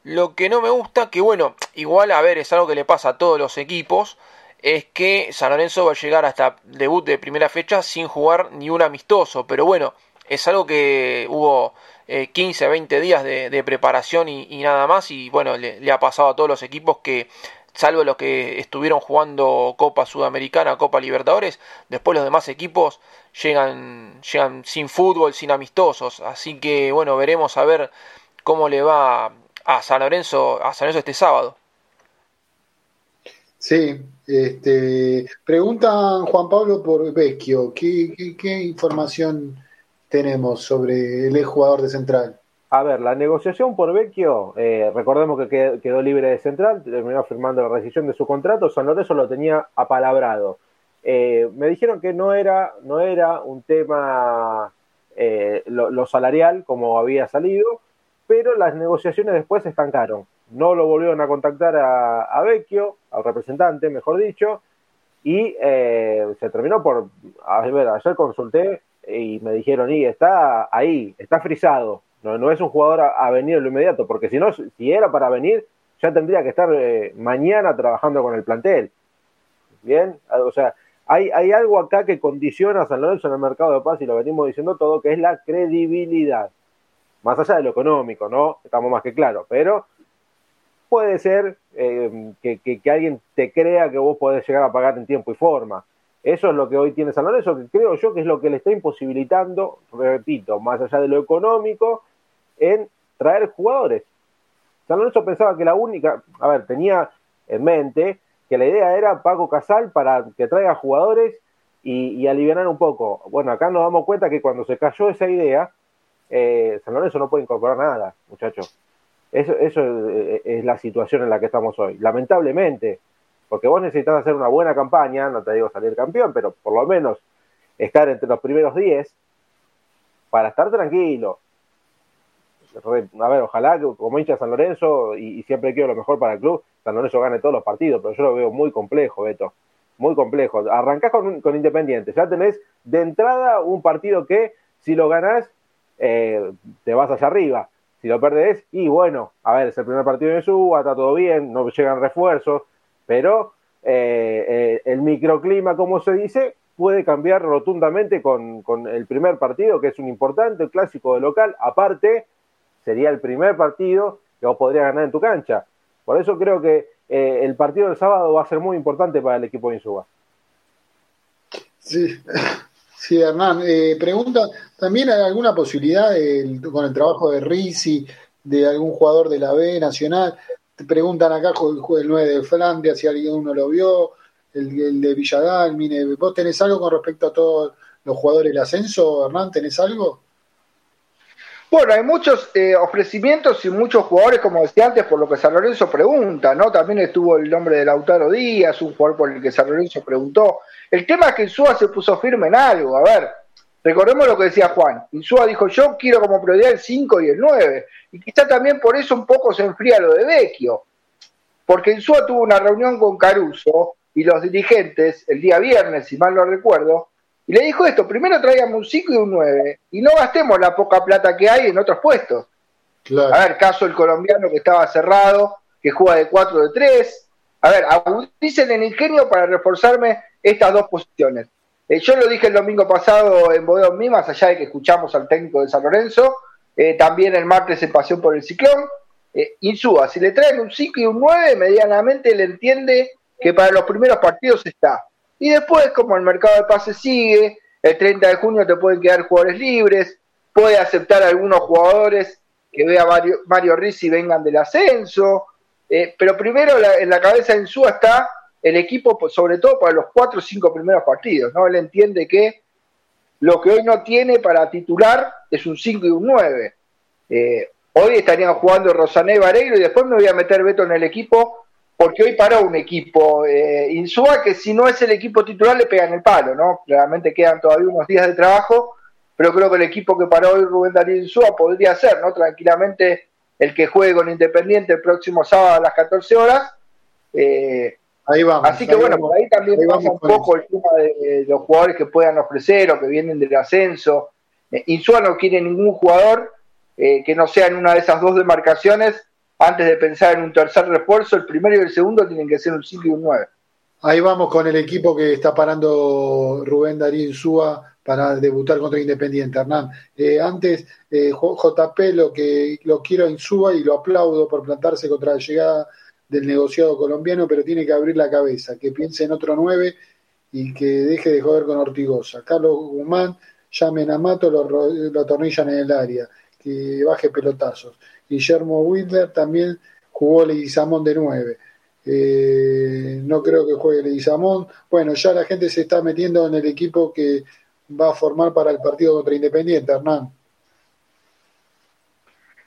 Lo que no me gusta, que bueno, igual a ver, es algo que le pasa a todos los equipos, es que San Lorenzo va a llegar hasta debut de primera fecha sin jugar ni un amistoso, pero bueno, es algo que hubo 15, eh, 20 días de, preparación y, nada más. Y bueno, le, ha pasado a todos los equipos que, salvo los que estuvieron jugando Copa Sudamericana, Copa Libertadores, después los demás equipos llegan, llegan sin fútbol, sin amistosos. Así que bueno, veremos a ver cómo le va a San Lorenzo, a San Lorenzo este sábado.
Sí, este, preguntan Juan Pablo por Vecchio, ¿qué, qué información tenemos sobre el jugador de Central?
A ver, la negociación por Vecchio, eh, recordemos que quedó libre de Central, terminó firmando la rescisión de su contrato, San Lorenzo lo tenía apalabrado. Eh, me dijeron que no era, no era un tema eh, lo, salarial como había salido, pero las negociaciones después se estancaron. No lo volvieron a contactar a Vecchio, al representante, mejor dicho, y se terminó por, a ver, ayer consulté, y me dijeron, y está ahí, está frisado, no, no es un jugador a, venir en lo inmediato, porque si no, si era para venir, ya tendría que estar eh, mañana trabajando con el plantel. Bien, o sea, hay, hay algo acá que condiciona a San Lorenzo en el mercado de paz y lo venimos diciendo todo, que es la credibilidad. Más allá de lo económico, ¿no? Estamos más que claros, pero puede ser eh, que, que, alguien te crea que vos podés llegar a pagar en tiempo y forma. Eso es lo que hoy tiene San Lorenzo, que creo yo que es lo que le está imposibilitando, repito, más allá de lo económico, en traer jugadores. San Lorenzo pensaba que la única, a ver, tenía en mente que la idea era Paco Casal para que traiga jugadores y, y aliviar un poco. Bueno, acá nos damos cuenta que cuando se cayó esa idea, eh, San Lorenzo no puede incorporar nada, muchachos. Eso, eso es la situación en la que estamos hoy. Lamentablemente, porque vos necesitas hacer una buena campaña, no te digo salir campeón, pero por lo menos estar entre los primeros 10 para estar tranquilo. A ver, ojalá que como hincha San Lorenzo, y, siempre quiero lo mejor para el club, San Lorenzo gane todos los partidos, pero yo lo veo muy complejo, Beto. Muy complejo. Arrancás con, Independiente, ya tenés de entrada un partido que si lo ganás, eh, te vas hacia arriba. Si lo perdés, y bueno, a ver, es el primer partido de Suba, está todo bien, no llegan refuerzos, pero eh, eh, el microclima, como se dice, puede cambiar rotundamente con, el primer partido, que es un importante clásico de local. Aparte, sería el primer partido que vos podrías ganar en tu cancha. Por eso creo que eh, el partido del sábado va a ser muy importante para el equipo de Insuba.
Sí, sí Hernán. pregunta, ¿también hay alguna posibilidad con el trabajo de Risi, de algún jugador de la B Nacional, preguntan acá el 9 de Flandes, si alguien uno lo vio, el, de Villadalmine. ¿Vos tenés algo con respecto a todos los jugadores del ascenso, Hernán? ¿Tenés algo?
Bueno, hay muchos eh, ofrecimientos y muchos jugadores, como decía antes, por lo que San Lorenzo pregunta, ¿no? También estuvo el nombre de Lautaro Díaz, un jugador por el que San Lorenzo preguntó. El tema es que Insúa se puso firme en algo. A ver, recordemos lo que decía Juan. Insúa dijo, yo quiero como prioridad el 5 y el 9. Y quizá también por eso un poco se enfría lo de Vecchio. Porque Insúa tuvo una reunión con Caruso y los dirigentes el día viernes, si mal no recuerdo, y le dijo esto, primero traigamos un 5 y un 9, y no gastemos la poca plata que hay en otros puestos. A ver, caso el colombiano que estaba cerrado, que juega de 4 de 3. A ver, agudicen el ingenio para reforzarme estas dos posiciones. Eh, yo lo dije el domingo pasado en Bodón más allá de que escuchamos al técnico de San Lorenzo, eh, también el martes se paseó por el ciclón. Eh, Insúa, si le traen un 5 y un 9, medianamente le entiende que para los primeros partidos está. Y después, como el mercado de pases sigue, el 30 de junio te pueden quedar jugadores libres, puede aceptar algunos jugadores que vea Mario, Mario Rizzi vengan del ascenso. Eh, pero primero en la cabeza de Insúa está el equipo, sobre todo para los cuatro o cinco primeros partidos. ¿no? Él entiende que lo que hoy no tiene para titular es un 5 y un 9. Eh, hoy estarían jugando Rosané y Vareiro y después me voy a meter Beto en el equipo porque hoy paró un equipo eh, Insúa que si no es el equipo titular le pegan el palo, ¿no? Claramente quedan todavía unos días de trabajo, pero creo que el equipo que paró hoy Rubén Darío Insúa podría ser, ¿no? Tranquilamente el que juegue con Independiente el próximo sábado a las 14 horas. Eh, Ahí vamos. Así que bueno, por ahí también pasa un poco el tema de, los jugadores que puedan ofrecer o que vienen del ascenso. Eh, Insúa no quiere ningún jugador eh, que no sea en una de esas dos demarcaciones. Antes de pensar en un tercer refuerzo, el primero y el segundo tienen que ser un 5 y un 9.
Ahí vamos con el equipo que está parando Rubén Darío Insúa para debutar contra Independiente, Hernán. Eh, antes, JP lo que lo quiero a Insúa y lo aplaudo por plantarse contra la llegada del negociado colombiano, pero tiene que abrir la cabeza, que piense en otro nueve y que deje de joder con Ortigosa. Carlos Guzmán, llamen a Mato, lo, lo atornillan en el área, que baje pelotazos. Guillermo Wilder también jugó Leguizamón de nueve. Eh, no creo que juegue Leguizamón. Bueno, ya la gente se está metiendo en el equipo que va a formar para el partido contra Independiente, Hernán.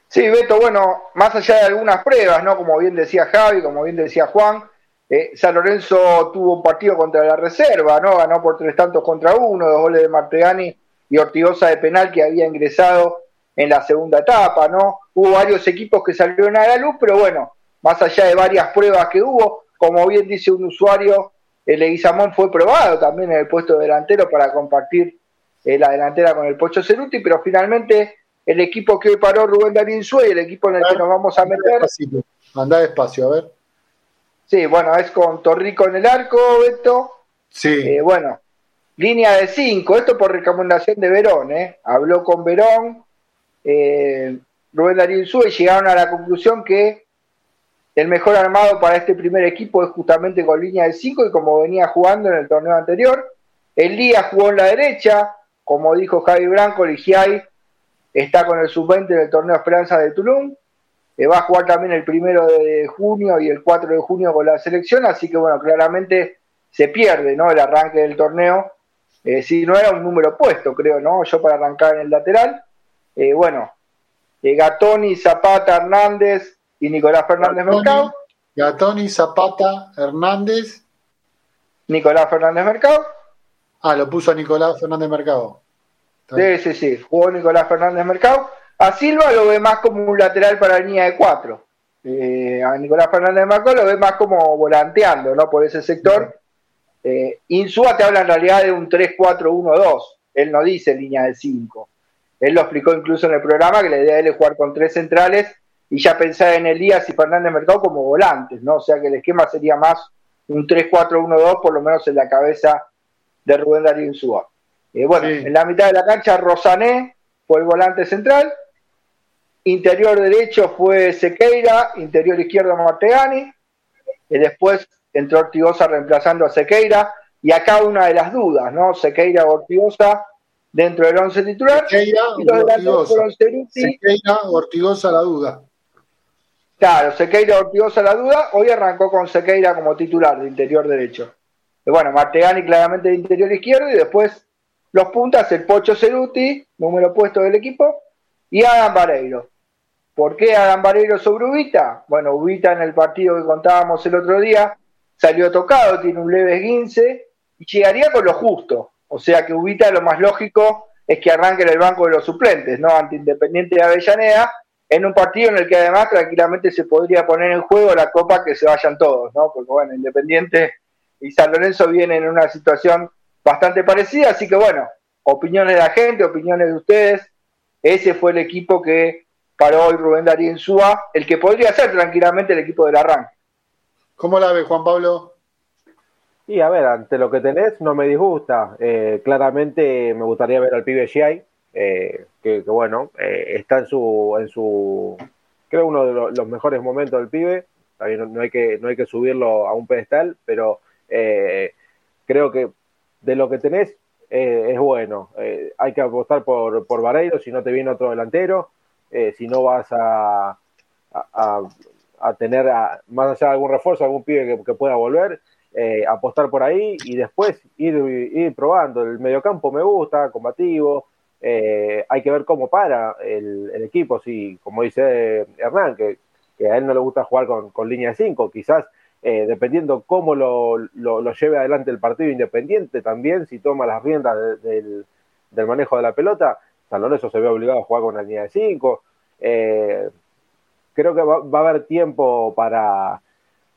Sí, Beto, bueno, más allá de algunas pruebas, ¿no? Como bien decía Javi, como bien decía Juan, eh, San Lorenzo tuvo un partido contra la reserva, ¿no? Ganó por tres tantos contra uno, dos goles de Martegani y Ortigosa de penal que había ingresado en la segunda etapa, ¿no? Hubo varios equipos que salieron a la luz, pero bueno, más allá de varias pruebas que hubo, como bien dice un usuario, el Leguizamón fue probado también en el puesto delantero para compartir eh, la delantera con el Pocho Ceruti, pero finalmente el equipo que hoy paró Rubén Darín y el equipo en el que nos vamos a meter.
Anda despacio, a ver.
Sí, bueno, es con Torrico en el arco, Beto.
Sí.
Eh, bueno, línea de 5, esto por recomendación de Verón, ¿eh? Habló con Verón, eh, Rubén Darín y llegaron a la conclusión que el mejor armado para este primer equipo es justamente con línea de 5 y como venía jugando en el torneo anterior. Elías jugó en la derecha, como dijo Javi Branco, Ligiay está con el sub-20 del torneo Esperanza de Tulum, eh, va a jugar también el primero de junio y el 4 de junio con la selección, así que bueno, claramente se pierde ¿no? el arranque del torneo, eh, si no era un número puesto, creo, ¿no? Yo para arrancar en el lateral, eh, bueno, Gatoni, Zapata, Hernández y Nicolás Fernández Mercado.
Gatoni, Zapata, Hernández.
Nicolás Fernández Mercado.
Ah, lo puso a Nicolás Fernández Mercado.
Sí, sí, sí. Jugó Nicolás Fernández Mercado. A Silva lo ve más como un lateral para la línea de cuatro. Eh, a Nicolás Fernández Mercado lo ve más como volanteando, ¿no? Por ese sector. Eh, Insúa te habla en realidad de un 3-4-1-2. Él no dice línea de 5. Él lo explicó incluso en el programa que la idea de él es jugar con tres centrales y ya pensaba en Elías y Fernández Mercado como volantes, ¿no? O sea que el esquema sería más un 3-4-1-2, por lo menos en la cabeza de Rubén Darío Insúa. Eh, bueno, en la mitad de la cancha Rosané fue el volante central, interior derecho fue Sequeira, interior izquierdo Martegani, y después entró Ortigosa reemplazando a Sequeira, y acá una de las dudas, ¿no? Sequeira o Ortigosa dentro del once titular.
Sequeira, y los Ortigosa. Sequeira, Ortigosa la duda.
Claro, Sequeira, Ortigosa la duda. Hoy arrancó con Sequeira como titular de interior derecho. Y bueno, Martegani claramente de interior izquierdo y después los puntas, el Pocho Ceruti, número puesto del equipo, y Adam Vareiro. ¿Por qué Adam Vareiro sobre Ubita? Bueno, Ubita en el partido que contábamos el otro día salió tocado, tiene un leve esguince y llegaría con lo justo. O sea que Ubita lo más lógico es que arranque en el banco de los suplentes, ¿no? Ante Independiente de Avellaneda, en un partido en el que además tranquilamente se podría poner en juego la copa que se vayan todos, ¿no? Porque bueno, Independiente y San Lorenzo vienen en una situación bastante parecida, así que bueno, opiniones de la gente, opiniones de ustedes, ese fue el equipo que paró hoy Rubén Darío Insúa, el que podría ser tranquilamente el equipo del arranque.
¿Cómo la ves, Juan Pablo?
Y a ver, ante lo que tenés no me disgusta. Eh, claramente me gustaría ver al pibe Giai, que, que, bueno, está en su, en su, creo uno de los, mejores momentos del pibe, no, no, hay que, no hay que subirlo a un pedestal, pero creo que de lo que tenés es bueno. hay que apostar por, por Vareiro si no te viene otro delantero, si no vas a, a, tener, más allá de algún refuerzo, algún pibe que, pueda volver, eh, apostar por ahí y después ir, probando. El mediocampo me gusta, combativo. Eh, hay que ver cómo para el, equipo, si, como dice Hernán, que, a él no le gusta jugar con, línea de 5, quizás eh, dependiendo cómo lo, lo, lleve adelante el partido independiente también, si toma las riendas del, del, manejo de la pelota, San Lorenzo se ve obligado a jugar con la línea de 5 creo que va, a haber tiempo para,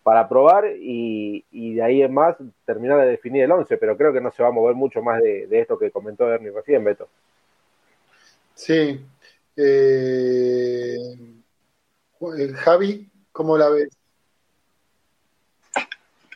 para probar y, de ahí en más terminar de definir el 11, pero creo que no se va a mover mucho más de, esto que comentó Ernie recién, Beto.
Sí. Eh, Javi, ¿cómo la ves?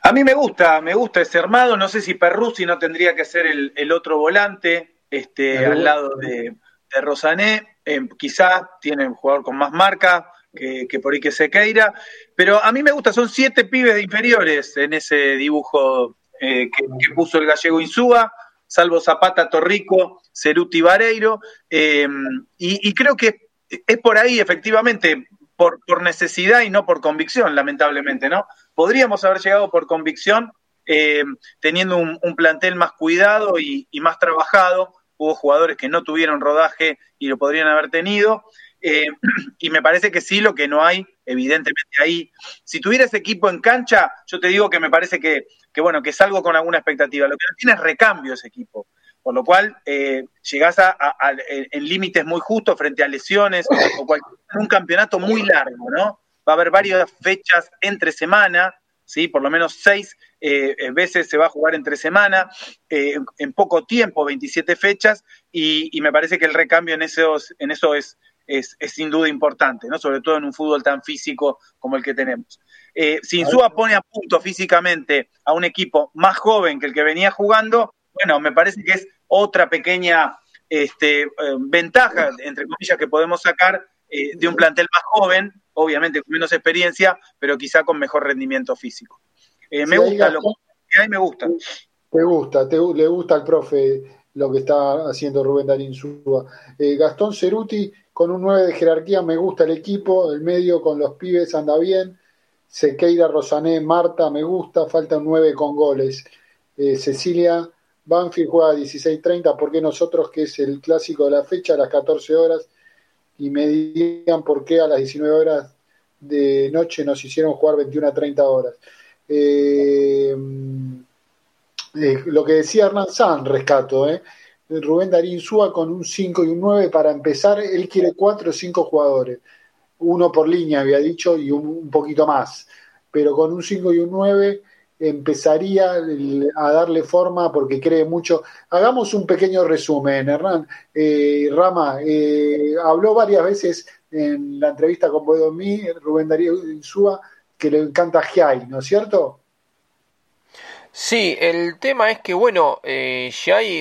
A mí me gusta, me gusta ese armado. No sé si Perruzzi no tendría que ser el, otro volante este, al lado de, de Rosané. Eh, quizá tiene un jugador con más marca que, por ahí que Sequeira. Pero a mí me gusta, son siete pibes de inferiores en ese dibujo eh, que, puso el gallego Insúa, salvo Zapata, Torrico, Ceruti, Vareiro. Em, y, creo que es por ahí, efectivamente, por, por, necesidad y no por convicción, lamentablemente, ¿no? Podríamos haber llegado por convicción, em, teniendo un, plantel más cuidado y, más trabajado. Hubo jugadores que no tuvieron rodaje y lo podrían haber tenido. Eh, y me parece que sí, lo que no hay, evidentemente ahí. Si tuviera ese equipo en cancha, yo te digo que me parece que, bueno, que salgo con alguna expectativa. Lo que no tiene es recambio ese equipo. Por lo cual, eh, llegás a, en límites muy justos frente a lesiones o cualquier, un campeonato muy largo, ¿no? Va a haber varias fechas entre semana, ¿sí? Por lo menos seis eh, veces se va a jugar entre semana, en poco tiempo, 27 fechas, y, y, me parece que el recambio en, esos, en eso es, es, sin duda importante, ¿no? Sobre todo en un fútbol tan físico como el que tenemos. Eh, si Insúa pone a punto físicamente a un equipo más joven que el que venía jugando, bueno, me parece que es otra pequeña este, eh, ventaja, entre comillas, que podemos sacar eh, de un plantel más joven, obviamente con menos experiencia, pero quizá con mejor rendimiento físico. me gusta lo que hay, me gusta.
Te gusta, te, le gusta al profe lo que está haciendo Rubén Darín Súa. Gastón Ceruti con un 9 de jerarquía me gusta el equipo, el medio con los pibes anda bien, Sequeira, Rosané, Marta me gusta, falta un 9 con goles. Eh, Cecilia Banfield juega a 16.30, ¿por qué nosotros, que es el clásico de la fecha, a las 14 horas? Y me digan por qué a las 19 horas de noche nos hicieron jugar 21 a 30 horas. Eh, eh, lo que decía Hernán San, rescato, ¿eh? Rubén Darín Súa con un 5 y un 9 para empezar. Él quiere 4 o 5 jugadores. Uno por línea, había dicho, y un, poquito más. Pero con un 5 y un 9 empezaría a darle forma porque cree mucho. Hagamos un pequeño resumen, Hernán. Eh, Rama, eh, habló varias veces en la entrevista con Boedomí, Rubén Darío Insúa, que le encanta Giai, ¿no es cierto?
Sí, el tema es que, bueno, eh,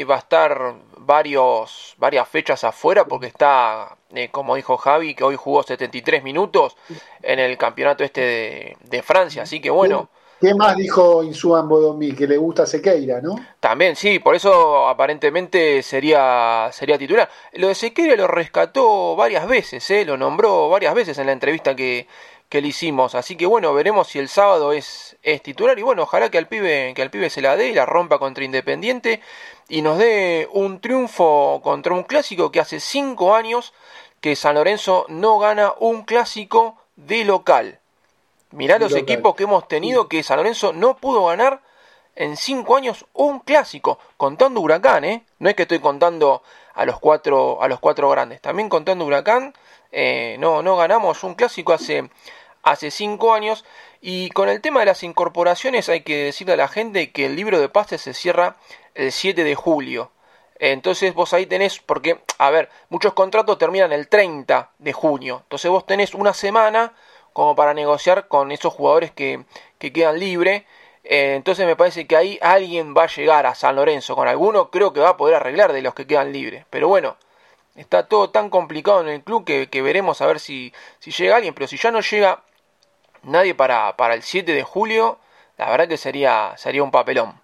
va a estar varios, varias fechas afuera porque está, eh, como dijo Javi, que hoy jugó 73 minutos en el campeonato este de, Francia, así que bueno.
¿Qué más dijo Insuan Bodomí? Que le gusta Sequeira, ¿no?
También, sí, por eso aparentemente sería, sería titular. Lo de Sequeira lo rescató varias veces, ¿eh? lo nombró varias veces en la entrevista que, que le hicimos. Así que bueno, veremos si el sábado es, es titular. Y bueno, ojalá que al pibe, que al pibe se la dé y la rompa contra Independiente. Y nos dé un triunfo contra un clásico que hace cinco años que San Lorenzo no gana un clásico de local. Mirá los equipos que hemos tenido que San Lorenzo no pudo ganar en cinco años un clásico, contando Huracán, ¿eh? No es que estoy contando a los cuatro, a los cuatro grandes, también contando Huracán, eh, no, no ganamos un clásico hace hace cinco años. Y con el tema de las incorporaciones hay que decirle a la gente que el libro de pases se cierra el 7 de julio. Entonces vos ahí tenés, porque, a ver, muchos contratos terminan el 30 de junio. Entonces vos tenés una semana como para negociar con esos jugadores que, que quedan libres. Eh, entonces me parece que ahí alguien va a llegar a San Lorenzo. Con alguno creo que va a poder arreglar de los que quedan libres. Pero bueno, Está todo tan complicado en el club que, veremos a ver si, si llega alguien. Pero si ya no llega nadie para, para el 7 de julio, la verdad que sería, sería un papelón.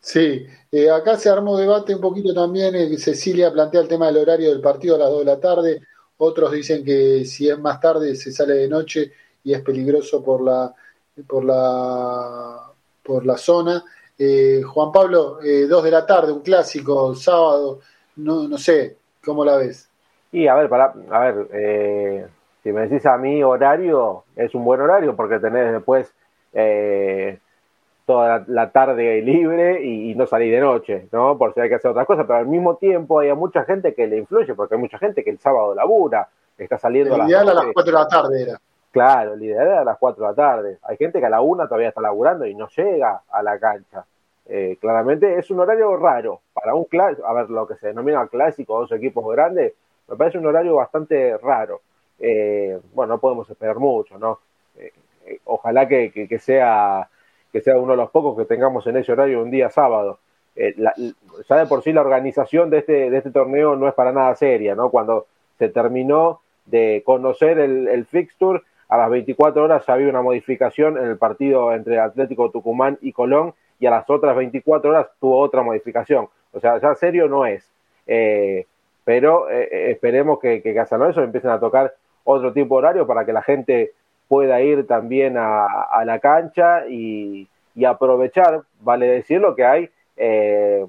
Sí, eh, acá se armó debate un poquito también. Eh, Cecilia plantea el tema del horario del partido a las 2 de la tarde. Otros dicen que si es más tarde se sale de noche y es peligroso por la por la por la zona. Eh, Juan Pablo, eh, 2 de la tarde, un clásico, sábado, no, no sé, ¿cómo la ves?
Y a ver, para, a ver, eh, si me decís a mí horario, es un buen horario porque tenés después eh, toda la, tarde libre y, no salir de noche, ¿no? Por si hay que hacer otras cosas, pero al mismo tiempo hay mucha gente que le influye, porque hay mucha gente que el sábado labura, está saliendo
el ideal a las 4 de la tarde era.
Claro, el ideal era a las 4 de la tarde. Hay gente que a la 1 todavía está laburando y no llega a la cancha. Eh, claramente es un horario raro para un clásico, a ver, lo que se denomina clásico, dos equipos grandes, me parece un horario bastante raro. Eh, bueno, no podemos esperar mucho, ¿no? Eh, ojalá que, que, sea, que sea uno de los pocos que tengamos en ese horario un día sábado. ya de por sí la organización de este, de este torneo no es para nada seria, ¿no? Cuando se terminó de conocer el, fixture, a las 24 horas ya había una modificación en el partido entre Atlético Tucumán y Colón y a las otras 24 horas tuvo otra modificación. O sea, ya serio no es. Eh, pero eh, esperemos que, que San Lorenzo empiecen a tocar otro tipo de horario para que la gente pueda ir también a, la cancha y, aprovechar, vale decirlo, que hay eh,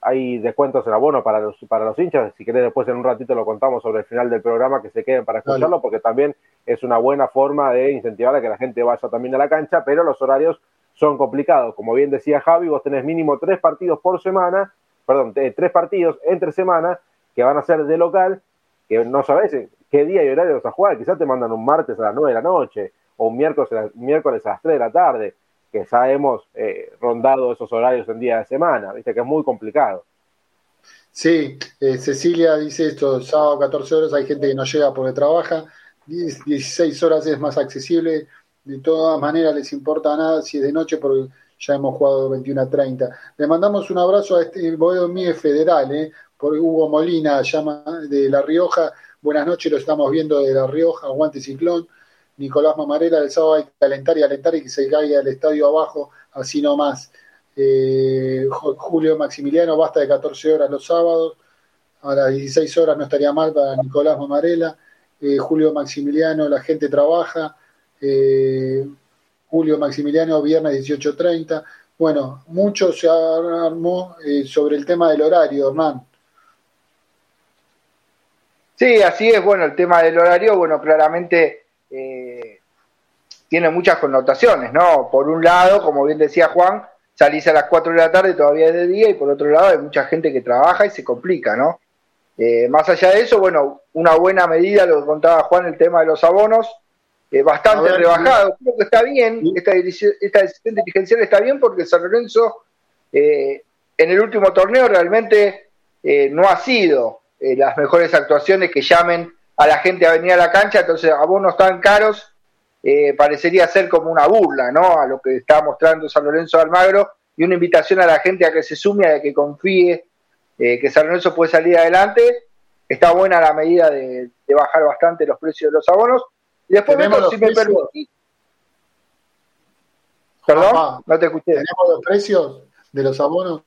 hay descuentos en abono para los, para los hinchas. Si querés, después en un ratito lo contamos sobre el final del programa, que se queden para escucharlo, porque también es una buena forma de incentivar a que la gente vaya también a la cancha, pero los horarios son complicados. Como bien decía Javi, vos tenés mínimo tres partidos por semana, perdón, tres partidos entre semana que van a ser de local, que no sabés qué día y horario vas a jugar. Quizás te mandan un martes a las nueve de la noche o un miércoles, miércoles a las tres de la tarde, que ya hemos eh, rondado esos horarios en día de semana. Viste que es muy complicado.
Sí, eh, Cecilia dice esto, sábado 14 horas hay gente que no llega porque trabaja, 16 horas es más accesible, de todas maneras les importa nada si es de noche porque ya hemos jugado 21 a 30. Le mandamos un abrazo a este Boedo Mie Federal, eh, Hugo Molina, llama de La Rioja. Buenas noches, lo estamos viendo de La Rioja, aguante ciclón. Nicolás Mamarela, el sábado hay que calentar y alentar y que se caiga el estadio abajo, así nomás. Eh, Julio Maximiliano, basta de 14 horas los sábados. A las 16 horas no estaría mal para Nicolás Mamarela. Eh, Julio Maximiliano, la gente trabaja. Eh, Julio Maximiliano, viernes 18.30. Bueno, mucho se armó eh, sobre el tema del horario, Hernán.
Sí, así es. Bueno, el tema del horario, bueno, claramente eh, tiene muchas connotaciones, ¿no? Por un lado, como bien decía Juan, salís a las 4 de la tarde, todavía es de día, y por otro lado hay mucha gente que trabaja y se complica, ¿no? más allá de eso, bueno, una buena medida, lo que contaba Juan, el tema de los abonos, eh, bastante rebajado. Creo que está bien, esta, decisión, esta decisión dirigencial está bien porque San Lorenzo eh, en el último torneo realmente eh, no ha sido las mejores actuaciones que llamen a la gente a venir a la cancha, entonces abonos tan caros parecería ser como una burla ¿no? a lo que está mostrando San Lorenzo Almagro y una invitación a la gente a que se sume, a que confíe que San Lorenzo puede salir adelante. Está buena la medida de bajar bastante los precios de los abonos y después,
Beto, si me permitís.
Perdón, no te escuché.
¿Tenemos los precios de los abonos?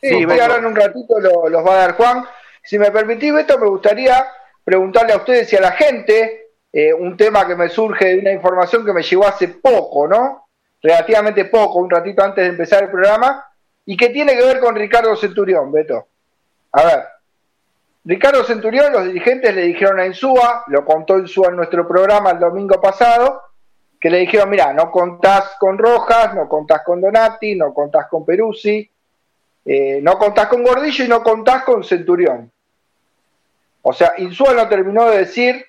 Sí, voy ahora en un ratito los va a dar Juan. Si me permitís, Beto, me gustaría preguntarle a ustedes y a la gente eh, un tema que me surge de una información que me llegó hace poco, ¿no? Relativamente poco, un ratito antes de empezar el programa, y que tiene que ver con Ricardo Centurión, Beto. A ver, Ricardo Centurión, los dirigentes le dijeron a Insúa, lo contó Insúa en nuestro programa el domingo pasado, que le dijeron, mira, no contás con Rojas, no contás con Donati, no contás con Peruzzi, eh, no contás con Gordillo y no contás con Centurión. O sea, Insúa no terminó de decir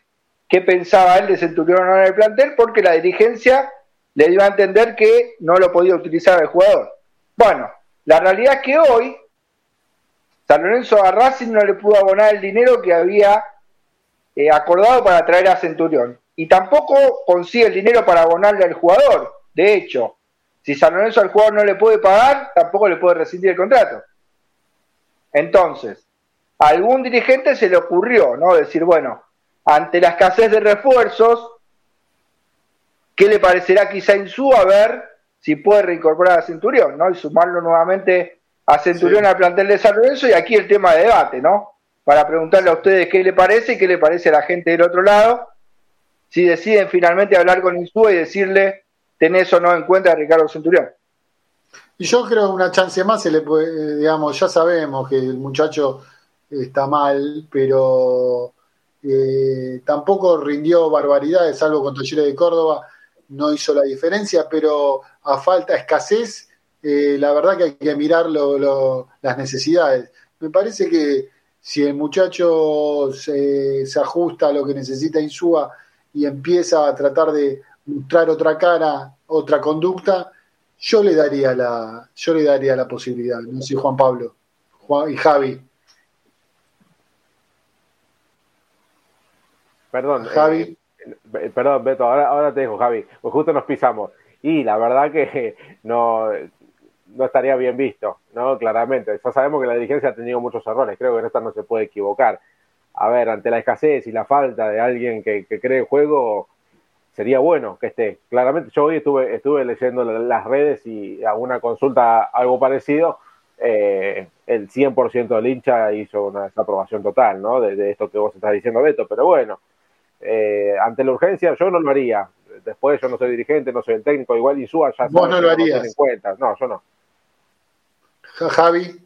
qué pensaba él de Centurión en el plantel porque la dirigencia le dio a entender que no lo podía utilizar el jugador. Bueno, la realidad es que hoy San Lorenzo a no le pudo abonar el dinero que había eh, acordado para traer a Centurión. Y tampoco consigue el dinero para abonarle al jugador. De hecho, si San Lorenzo al jugador no le puede pagar, tampoco le puede rescindir el contrato. Entonces, a algún dirigente se le ocurrió, ¿no? Decir, bueno, ante la escasez de refuerzos, ¿qué le parecerá quizá Insúa a ver si puede reincorporar a Centurión, ¿no? Y sumarlo nuevamente a Centurión al plantel de San Lorenzo y aquí el tema de debate, ¿no? Para preguntarle a ustedes qué le parece y qué le parece a la gente del otro lado, si deciden finalmente hablar con Insúa y decirle, tenés o no en cuenta a Ricardo Centurión.
Y yo creo que una chance más se le puede, digamos, ya sabemos que el muchacho está mal, pero eh, tampoco rindió barbaridades, salvo con Talleres de Córdoba, no hizo la diferencia, pero a falta, escasez, eh, la verdad que hay que mirar las necesidades. Me parece que si el muchacho se, ajusta a lo que necesita Insúa y empieza a tratar de mostrar otra cara, otra conducta, yo le daría la, yo le daría la posibilidad, no sé Juan Pablo y Javi.
Perdón, Javi. Eh, perdón, Beto, ahora, ahora te dejo, Javi, pues justo nos pisamos. Y la verdad que no, no estaría bien visto, ¿no? Claramente. Ya sabemos que la dirigencia ha tenido muchos errores, creo que en esta no se puede equivocar. A ver, ante la escasez y la falta de alguien que, que cree el juego, sería bueno que esté. Claramente, yo hoy estuve, estuve leyendo las redes y a una consulta algo parecido, eh, el 100% del hincha hizo una desaprobación total, ¿no? De, de, esto que vos estás diciendo, Beto, pero bueno, eh, ante la urgencia yo no lo haría. Después yo no soy dirigente, no soy el técnico, igual Insúa ya
Vos no lo harías.
en cuenta. No, yo no.
Javi.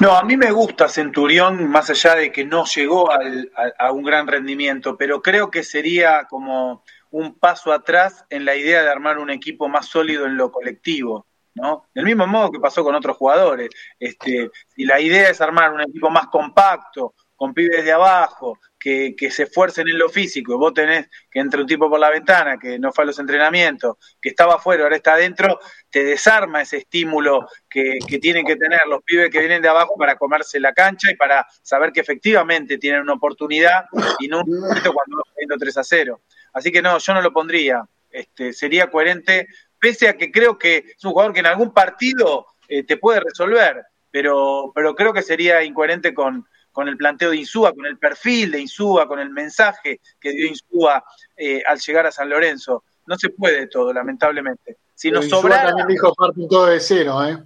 No, a mí me gusta Centurión, más allá de que no llegó a, un gran rendimiento, pero creo que sería como un paso atrás en la idea de armar un equipo más sólido en lo colectivo. ¿no? Del mismo modo que pasó con otros jugadores. Este, si la idea es armar un equipo más compacto, con pibes de abajo, que, se esfuercen en lo físico, y vos tenés que entre un tipo por la ventana, que no fue a los entrenamientos, que estaba afuera, ahora está adentro, te desarma ese estímulo que, tienen que tener los pibes que vienen de abajo para comerse la cancha y para saber que efectivamente tienen una oportunidad y no un momento cuando va cayendo 3 a 0. Así que no, yo no lo pondría. Este, sería coherente, pese a que creo que es un jugador que en algún partido eh, te puede resolver, pero, pero creo que sería incoherente con, con el planteo de Insúa, con el perfil de Insúa, con el mensaje que dio Insúa eh, al llegar a San Lorenzo. No se puede todo, lamentablemente. Si nos sobrara...
también dijo parten todo de cero, ¿eh?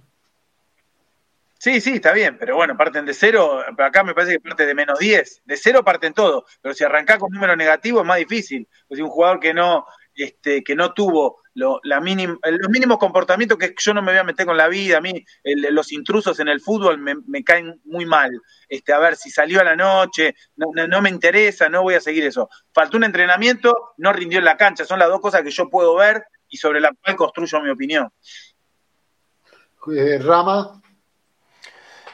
Sí, sí, está bien, pero bueno, parten de cero, acá me parece que parte de menos 10. De cero parten todo, pero si arrancás con número negativo es más difícil. Pues si un jugador que no, este, que no tuvo lo, la los mínimos comportamientos que yo no me voy a meter con la vida, a mí los intrusos en el fútbol me, caen muy mal. Este, a ver, si salió a la noche, no, me interesa, no voy a seguir eso. Faltó un entrenamiento, no rindió en la cancha, son las dos cosas que yo puedo ver y sobre las cuales construyo mi opinión.
Eh, Rama.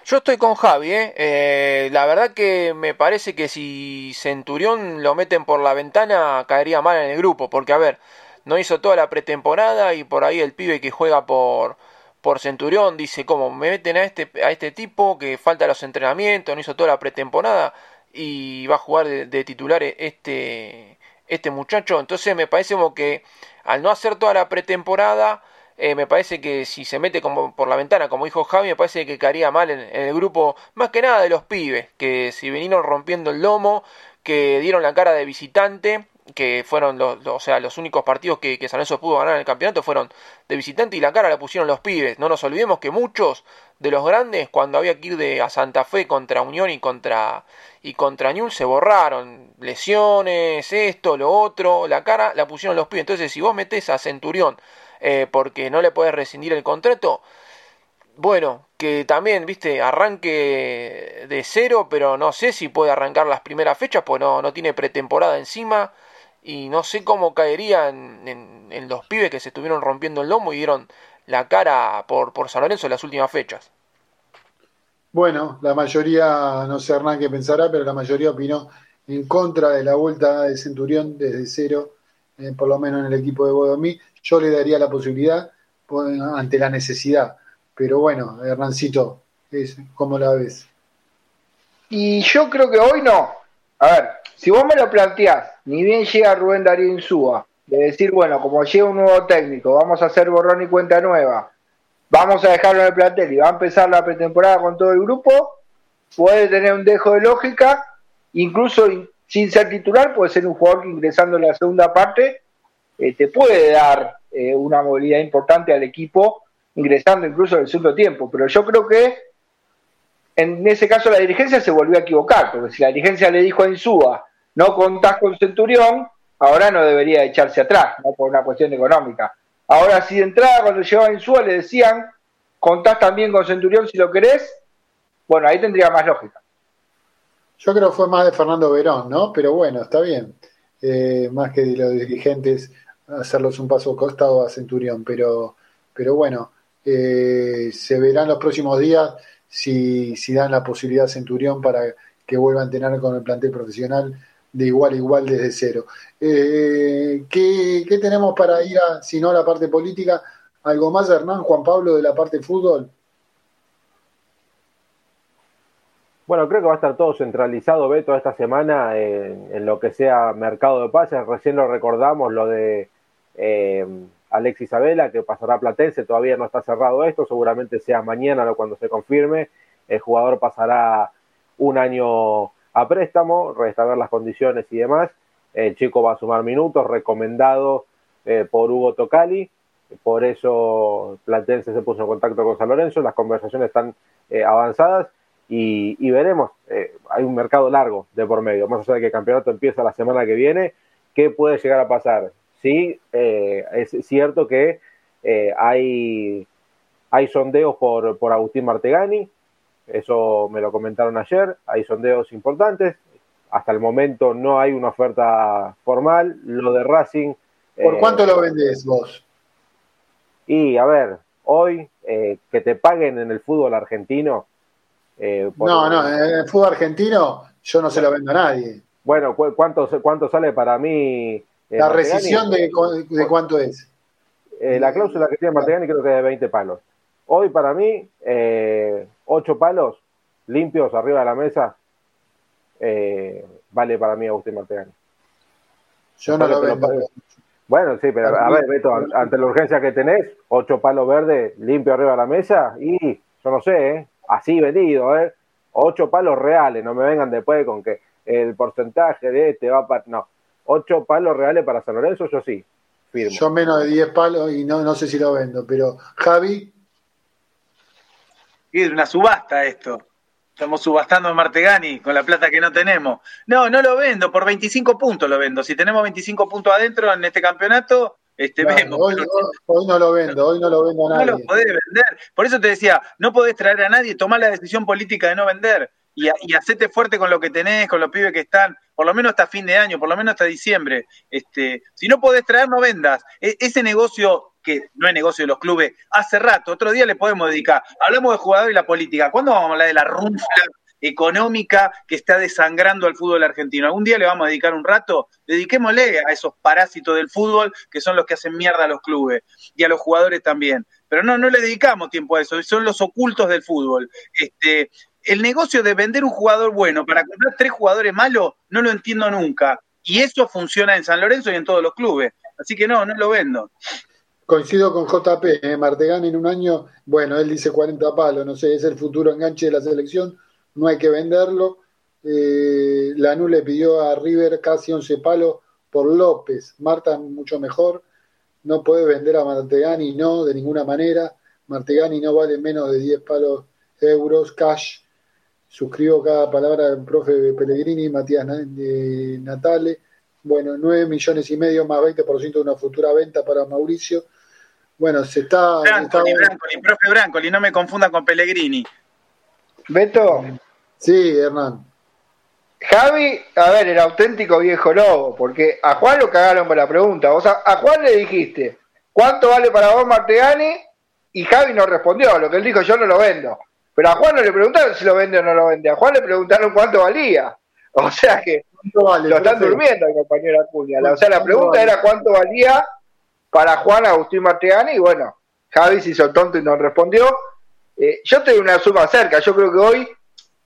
Yo estoy con Javi, ¿eh? ¿eh? La verdad que me parece que si Centurión lo meten por la ventana caería mal en el grupo, porque a ver, no hizo toda la pretemporada y por ahí el pibe que juega por, por Centurión dice, ¿cómo me meten a este, a este tipo que falta los entrenamientos, no hizo toda la pretemporada y va a jugar de, titular este, este muchacho? Entonces me parece como que al no hacer toda la pretemporada, eh, me parece que si se mete como por la ventana, como dijo Javi, me parece que caería mal en, el grupo, más que nada de los pibes, que si vinieron rompiendo el lomo, que dieron la cara de visitante, que fueron los, o sea, los únicos partidos que, que San Lorenzo pudo ganar en el campeonato fueron de visitante y la cara la pusieron los pibes. No nos olvidemos que muchos de los grandes, cuando había que ir de, a Santa Fe contra Unión y contra, y contra Ñul, se borraron. Lesiones, esto, lo otro, la cara la pusieron los pibes. Entonces, si vos metés a Centurión eh, porque no le puedes rescindir el contrato, bueno, que también, viste, arranque de cero, pero no sé si puede arrancar las primeras fechas, pues no, no tiene pretemporada encima y no sé cómo caerían en, los pibes que se estuvieron rompiendo el lomo y dieron la cara por, por San Lorenzo en las últimas fechas.
Bueno, la mayoría, no sé Hernán qué pensará, pero la mayoría opinó en contra de la vuelta de Centurión desde cero, eh, por lo menos en el equipo de Bodomí. Yo le daría la posibilidad ante la necesidad. Pero bueno, Hernancito, ¿cómo la ves?
Y yo creo que hoy no. A ver, si vos me lo planteás, ni bien llega Rubén Darío Insúa, de decir, bueno, como llega un nuevo técnico, vamos a hacer borrón y cuenta nueva, vamos a dejarlo en el plantel y va a empezar la pretemporada con todo el grupo, puede tener un dejo de lógica, incluso sin ser titular, puede ser un jugador que ingresando en la segunda parte eh, te puede dar eh, una movilidad importante al equipo, ingresando incluso en el segundo tiempo. Pero yo creo que en ese caso la dirigencia se volvió a equivocar, porque si la dirigencia le dijo a Insúa, no contás con Centurión, ahora no debería echarse atrás, por una cuestión económica. Ahora, si de entrada cuando llegaba Insúa le decían, contás también con Centurión si lo querés, bueno, ahí tendría más lógica.
Yo creo que fue más de Fernando Verón, ¿no? Pero bueno, está bien. Eh, más que de los dirigentes hacerlos un paso costado a Centurión. Pero, pero bueno, eh, se verán los próximos días si, si dan la posibilidad a Centurión para que vuelvan a tener con el plantel profesional de igual a igual desde cero. Eh, ¿qué, ¿qué, tenemos para ir a, si no, a la parte política? ¿Algo más, Hernán, Juan Pablo, de la parte fútbol?
Bueno, creo que va a estar todo centralizado, Beto, esta semana en, lo que sea mercado de pases. Recién lo recordamos, lo de eh, Alexis Isabela, que pasará a Platense, todavía no está cerrado esto, seguramente sea mañana cuando se confirme. El jugador pasará un año a préstamo, resta ver las condiciones y demás. El chico va a sumar minutos, recomendado eh, por Hugo Tocali. Por eso Platense se puso en contacto con San Lorenzo. Las conversaciones están eh, avanzadas y, veremos. Eh, hay un mercado largo de por medio, más allá de que el campeonato empieza la semana que viene. ¿Qué puede llegar a pasar? Sí, eh, es cierto que eh, hay, hay sondeos por, por Agustín Martegani, eso me lo comentaron ayer, hay sondeos importantes, hasta el momento no hay una oferta formal, lo de Racing...
¿Por cuánto lo vendes vos?
Y a ver, hoy que te paguen en el fútbol argentino,
eh, no, no, en el fútbol argentino yo no se lo vendo a nadie.
Bueno, ¿cuánto, cuánto sale para mí? Eh,
la rescisión de, de, cuánto es.
Eh, la cláusula que tiene Martegani creo que es de 20 palos. Hoy para mí, 8 palos limpios arriba de la mesa, vale para mí Agustín Martegani.
Yo no lo vendo.
Bueno, sí, pero a ver, Beto, ante la urgencia que tenés, 8 palos verdes limpios arriba de la mesa y yo no sé, ¿eh? así vendido, ¿eh? Ocho palos reales, no me vengan después con que el porcentaje de este va para. No, ocho palos reales para San Lorenzo, yo sí,
firmo. Yo menos de diez palos y no, no sé si lo vendo, pero Javi.
Es una subasta esto. Estamos subastando a Martegani con la plata que no tenemos. No, no lo vendo, por 25 puntos lo vendo. Si tenemos 25 puntos adentro en este campeonato, este,
hoy, no lo vendo, hoy no lo vendo a nadie.
No lo podés vender. Por eso te decía, no podés traer a nadie, tomar la decisión política de no vender y, y hacete fuerte con lo que tenés, con los pibes que están, por lo menos hasta fin de año, por lo menos hasta diciembre. Este, si no podés traer, no vendas. E, ese negocio que no es negocio de los clubes, hace rato, otro día le podemos dedicar. Hablamos de jugador y la política. ¿Cuándo vamos a hablar de la runfla económica que está desangrando al fútbol argentino. Algún día le vamos a dedicar un rato, dediquémosle a esos parásitos del fútbol que son los que hacen mierda a los clubes y a los jugadores también. Pero no, no le dedicamos tiempo a eso, son los ocultos del fútbol. Este, el negocio de vender un jugador bueno para comprar tres jugadores malos, no lo entiendo nunca. Y eso funciona en San Lorenzo y en todos los clubes. Así que no, no lo vendo.
Coincido con JP, ¿eh? Martegán en un año, bueno, él dice 40 palos, no sé, es el futuro enganche de la selección, no hay que venderlo. Eh, Lanú le pidió a River casi 11 palos por López. Marta mucho mejor. No puede vender a Martegani, no, de ninguna manera. Martegani no vale menos de 10 palos euros cash. Suscribo cada palabra del profe Pellegrini, Matías Natale. Bueno, 9 millones y medio más 20% de una futura venta para Mauricio. Bueno, se está.
Brancoli, Brancoli, profe Brancoli, no me confunda con Pellegrini.
Beto.
Sí, Hernán.
Javi, a ver, el auténtico viejo lobo, porque a Juan lo cagaron con la pregunta. Vos a, Juan le dijiste, ¿cuánto vale para vos Martegani? Y Javi no respondió, lo que él dijo, yo no lo vendo. Pero a Juan no le preguntaron si lo vende o no lo vende, a Juan le preguntaron cuánto valía. O sea que lo están durmiendo el compañero Acuña. O sea, la pregunta era cuánto valía para Juan Agustín Martegani y bueno, Javi se hizo tonto y no respondió. Eh, yo te doy una suma cerca, yo creo que hoy,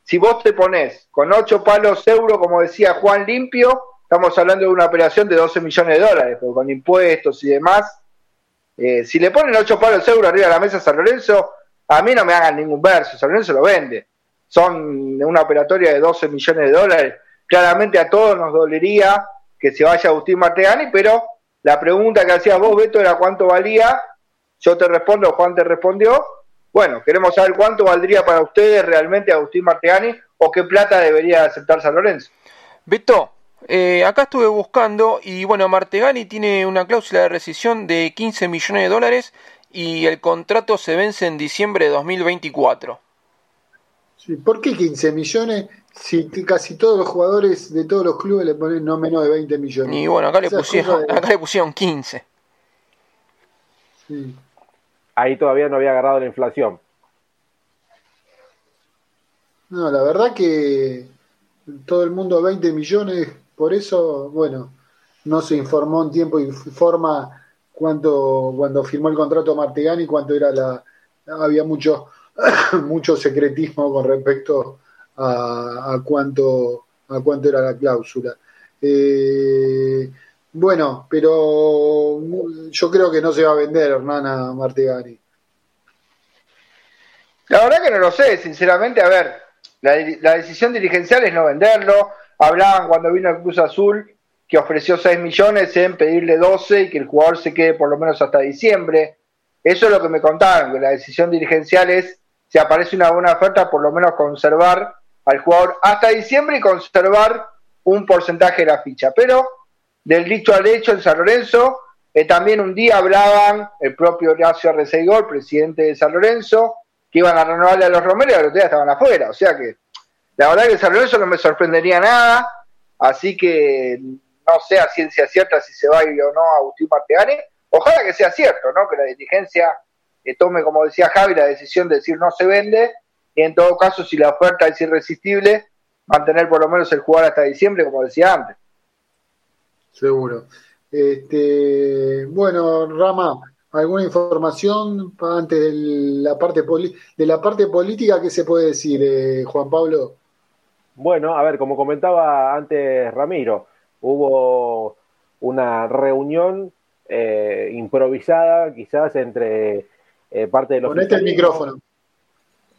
si vos te pones con 8 palos euro, como decía Juan Limpio, estamos hablando de una operación de 12 millones de dólares, con impuestos y demás. Eh, si le ponen 8 palos euro arriba de la mesa a San Lorenzo, a mí no me hagan ningún verso, San Lorenzo lo vende. son una operatoria de 12 millones de dólares. Claramente a todos nos dolería que se vaya Agustín Martegani, pero la pregunta que hacías vos, Beto, era cuánto valía. Yo te respondo, Juan te respondió. Bueno, queremos saber cuánto valdría para ustedes realmente Agustín Martegani o qué plata debería aceptar San Lorenzo.
Beto, eh, acá estuve buscando y bueno, Martegani tiene una cláusula de rescisión de 15 millones de dólares y el contrato se vence en diciembre de 2024.
Sí, ¿Por qué 15 millones si casi todos los jugadores de todos los clubes le ponen no menos de 20 millones?
Y bueno, acá, le pusieron, acá le pusieron 15.
Sí. Ahí todavía no había agarrado la inflación.
No, la verdad que todo el mundo 20 millones, por eso, bueno, no se informó en tiempo y forma cuánto, cuando firmó el contrato Martegani, cuánto era la, había mucho, mucho secretismo con respecto a, cuánto, a cuánto era la cláusula. Eh, bueno, pero yo creo que no se va a vender Hernana Martegani.
La verdad que no lo sé, sinceramente, a ver, la, decisión dirigencial es no venderlo. Hablaban cuando vino el Cruz Azul que ofreció 6 millones en pedirle 12 y que el jugador se quede por lo menos hasta diciembre. Eso es lo que me contaron, que la decisión dirigencial es, si aparece una buena oferta, por lo menos conservar al jugador hasta diciembre y conservar un porcentaje de la ficha. Pero del dicho al hecho en San Lorenzo, eh, también un día hablaban el propio Horacio Arreceigor, presidente de San Lorenzo, que iban a renovarle a los Romero y a los días estaban afuera. O sea que la verdad que San Lorenzo no me sorprendería nada, así que no sé a ciencia cierta si se va a ir o no a Agustín Martegani. Ojalá que sea cierto, ¿no? Que la dirigencia eh, tome, como decía Javi, la decisión de decir no se vende y en todo caso, si la oferta es irresistible, mantener por lo menos el jugador hasta diciembre, como decía antes.
Seguro. Este, bueno, Rama, ¿Alguna información antes de la parte, de la parte política que se puede decir, eh, Juan Pablo?
Bueno, a ver, como comentaba antes Ramiro, hubo una reunión eh, improvisada quizás entre eh, parte del
Ponete el micrófono.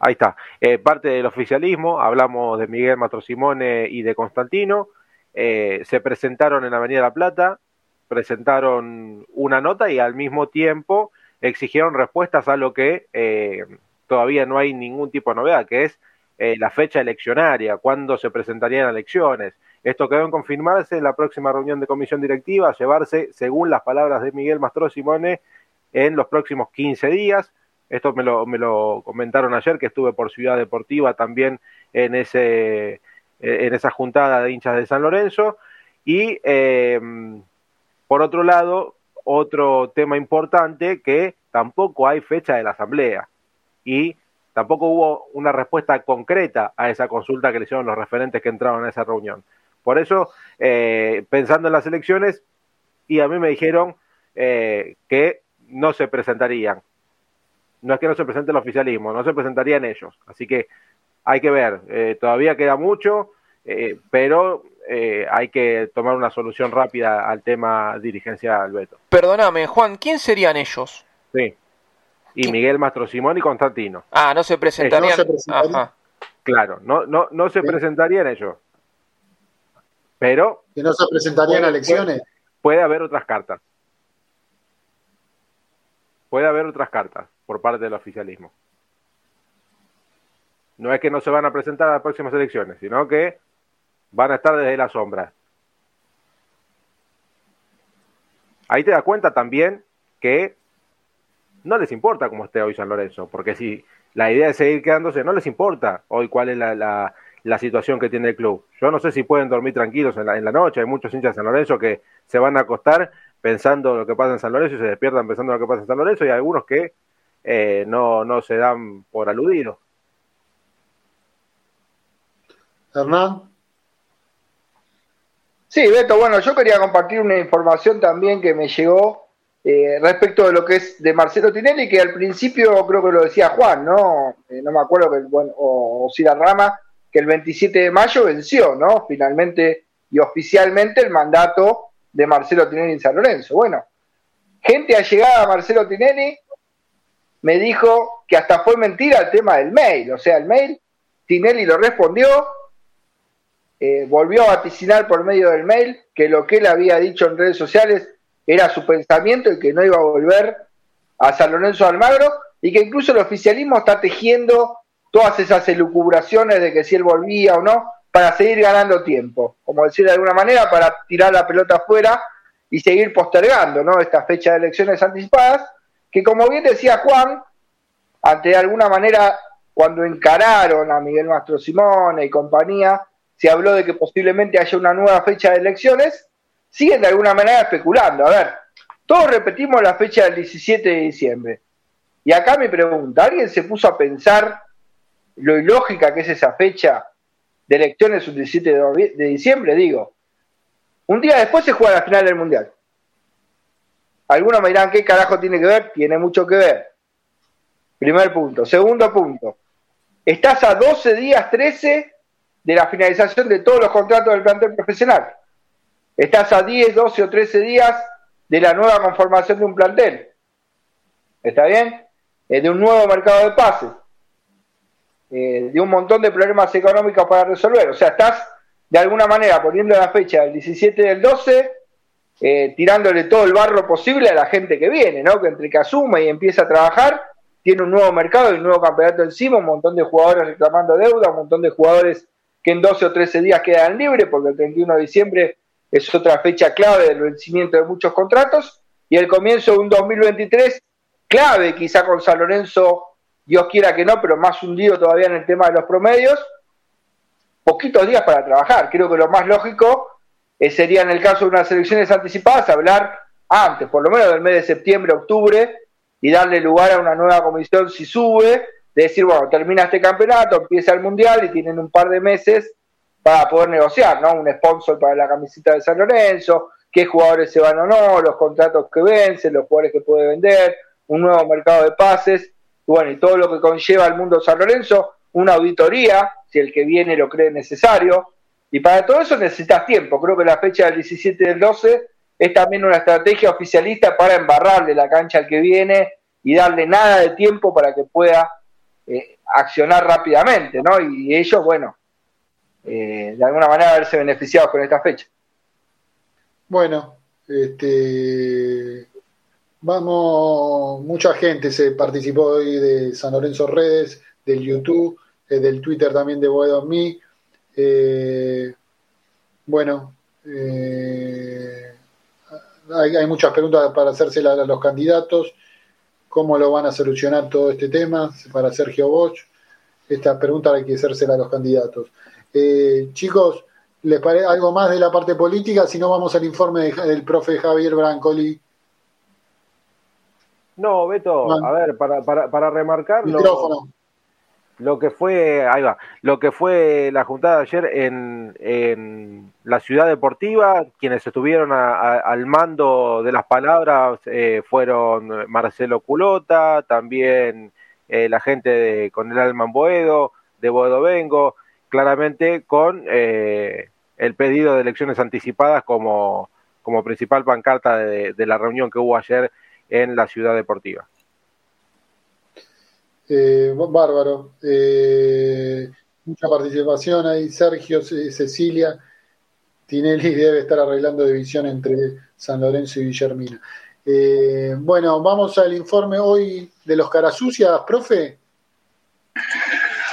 Ahí está. parte del oficialismo, hablamos de Miguel Matrosimone y de Constantino. se presentaron en Avenida La Plata, presentaron una nota y al mismo tiempo exigieron respuestas a lo que eh, todavía no hay ningún tipo de novedad, que es eh, la fecha eleccionaria, cuándo se presentarían elecciones. Esto quedó en confirmarse en la próxima reunión de comisión directiva, llevarse, según las palabras de Miguel Mastro Simone, en los próximos 15 días. Esto me lo, me lo comentaron ayer, que estuve por Ciudad Deportiva también en, ese, en esa juntada de hinchas de San Lorenzo. Y eh, por otro lado, otro tema importante que tampoco hay fecha de la asamblea y tampoco hubo una respuesta concreta a esa consulta que le hicieron los referentes que entraron a esa reunión. Por eso, eh, pensando en las elecciones, y a mí me dijeron eh, que no se presentarían. No es que no se presente el oficialismo, no se presentarían ellos. Así que hay que ver, eh, todavía queda mucho, pero eh, hay que tomar una solución rápida al tema dirigencial, Beto.
Perdóname, Juan, ¿quién serían ellos?
Sí. Y Miguel Mastro Simón y Constantino.
Ah, no se presentarían.
Claro, no, no, no se presentarían ellos. Pero.
Que no se presentarían a elecciones.
Puede, haber otras cartas. Puede haber otras cartas por parte del oficialismo. No es que no se van a presentar a las próximas elecciones, sino que van a estar desde la sombra. Ahí te das cuenta también que no les importa cómo esté hoy San Lorenzo, porque si la idea es seguir quedándose, no les importa hoy cuál es la, la, situación que tiene el club. Yo no sé si pueden dormir tranquilos en la, en la noche, hay muchos hinchas de San Lorenzo que se van a acostar pensando lo que pasa en San Lorenzo y se despiertan pensando lo que pasa en San Lorenzo y hay algunos que eh, no, no se dan por aludidos.
Hernán.
Sí, Beto, bueno, yo quería compartir una información también que me llegó eh, respecto de lo que es de Marcelo Tinelli, que al principio creo que lo decía Juan, ¿no? Eh, no me acuerdo, que, bueno, o, o la Rama, que el 27 de mayo venció, ¿no? Finalmente y oficialmente el mandato de Marcelo Tinelli en San Lorenzo. Bueno, gente allegada a Marcelo Tinelli me dijo que hasta fue mentira el tema del mail, o sea, el mail Tinelli lo respondió, eh, volvió a vaticinar por medio del mail que lo que él había dicho en redes sociales era su pensamiento y que no iba a volver a San Lorenzo Almagro y que incluso el oficialismo está tejiendo todas esas elucubraciones de que si él volvía o no para seguir ganando tiempo, como decir de alguna manera, para tirar la pelota afuera y seguir postergando ¿no? esta fecha de elecciones anticipadas, que como bien decía Juan, ante de alguna manera, cuando encararon a Miguel Mastro Simone y compañía, se habló de que posiblemente haya una nueva fecha de elecciones, siguen de alguna manera especulando. A ver, todos repetimos la fecha del 17 de diciembre. Y acá me pregunta, ¿alguien se puso a pensar lo ilógica que es esa fecha de elecciones el 17 de diciembre? Digo, un día después se juega la final del Mundial. Algunos me dirán, ¿qué carajo tiene que ver? Tiene mucho que ver. Primer punto. Segundo punto. Estás a 12 días, 13 de la finalización de todos los contratos del plantel profesional. Estás a 10, 12 o 13 días de la nueva conformación de un plantel. ¿Está bien? Eh, de un nuevo mercado de pases. Eh, de un montón de problemas económicos para resolver. O sea, estás de alguna manera poniendo la fecha del 17 del 12, eh, tirándole todo el barro posible a la gente que viene, ¿no? Que entre que asume y empieza a trabajar, tiene un nuevo mercado y un nuevo campeonato encima, un montón de jugadores reclamando deuda, un montón de jugadores que en 12 o 13 días quedan libres, porque el 31 de diciembre es otra fecha clave del vencimiento de muchos contratos, y el comienzo de un 2023 clave, quizá con San Lorenzo, Dios quiera que no, pero más hundido todavía en el tema de los promedios, poquitos días para trabajar. Creo que lo más lógico eh, sería en el caso de unas elecciones anticipadas hablar antes, por lo menos del mes de septiembre, octubre, y darle lugar a una nueva comisión si sube, de decir, bueno, termina este campeonato, empieza el Mundial y tienen un par de meses para poder negociar, ¿no? Un sponsor para la camiseta de San Lorenzo, qué jugadores se van o no, los contratos que vencen, los jugadores que puede vender, un nuevo mercado de pases, bueno, y todo lo que conlleva el mundo San Lorenzo, una auditoría, si el que viene lo cree necesario, y para todo eso necesitas tiempo, creo que la fecha del 17 del 12 es también una estrategia oficialista para embarrarle la cancha al que viene y darle nada de tiempo para que pueda eh, accionar rápidamente, ¿no? Y ellos, bueno, eh, de alguna manera verse beneficiados con esta fecha.
Bueno, este, vamos, mucha gente se participó hoy de San Lorenzo Redes, del YouTube, eh, del Twitter también de Boedo Me. bueno, hay, muchas preguntas para hacerse a los candidatos. ¿Cómo lo van a solucionar todo este tema para Sergio Bosch? Esta pregunta hay que hacérsela a los candidatos. Eh, chicos, ¿les parece algo más de la parte política? Si no, vamos al informe del profe Javier Brancoli.
No, Beto, a ver, para, para, para remarcar lo que fue, ahí va, lo que fue la juntada de ayer en, en la ciudad deportiva, quienes estuvieron al mando de las palabras eh, fueron Marcelo Culota, también eh, la gente de, con el Alman Boedo, de Boedo Vengo, claramente con eh, el pedido de elecciones anticipadas como, como principal pancarta de la reunión que hubo ayer en la ciudad deportiva.
Eh, bárbaro. Eh, mucha participación ahí. Sergio, Cecilia. Tinelli debe estar arreglando división entre San Lorenzo y Guillermina. Eh, bueno, vamos al informe hoy de los Carasucias, profe.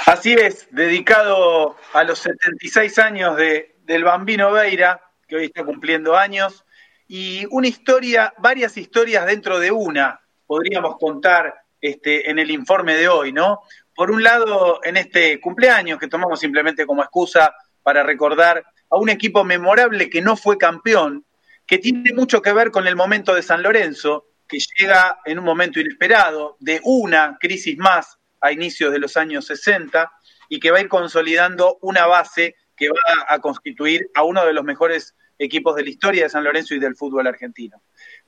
Así es, dedicado a los 76 años de, del Bambino Veira, que hoy está cumpliendo años, y una historia, varias historias dentro de una, podríamos contar este, en el informe de hoy, ¿no? Por un lado, en este cumpleaños que tomamos simplemente como excusa para recordar a un equipo memorable que no fue campeón, que tiene mucho que ver con el momento de San Lorenzo, que llega en un momento inesperado, de una crisis más a inicios de los años 60, y que va a ir consolidando una base que va a constituir a uno de los mejores equipos de la historia de San Lorenzo y del fútbol argentino.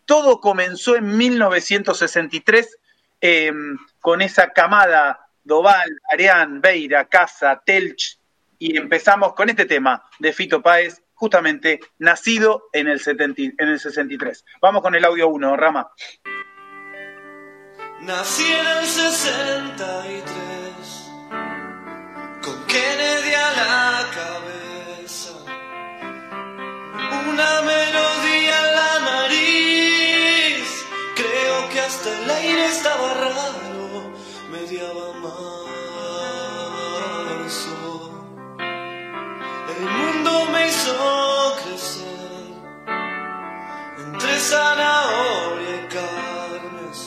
Todo comenzó en 1963 Em, con esa camada Doval, Arián, Beira, Casa, Telch, y empezamos con este tema de Fito Páez, justamente nacido en el, 70, en el 63. Vamos con el audio 1, Rama.
Nací en el 63, con
Kennedy a la cabeza, una melodía en la nariz. Creo que hasta el aire estaba raro, mediaba marzo. El mundo me hizo crecer entre zanahoria y carnes.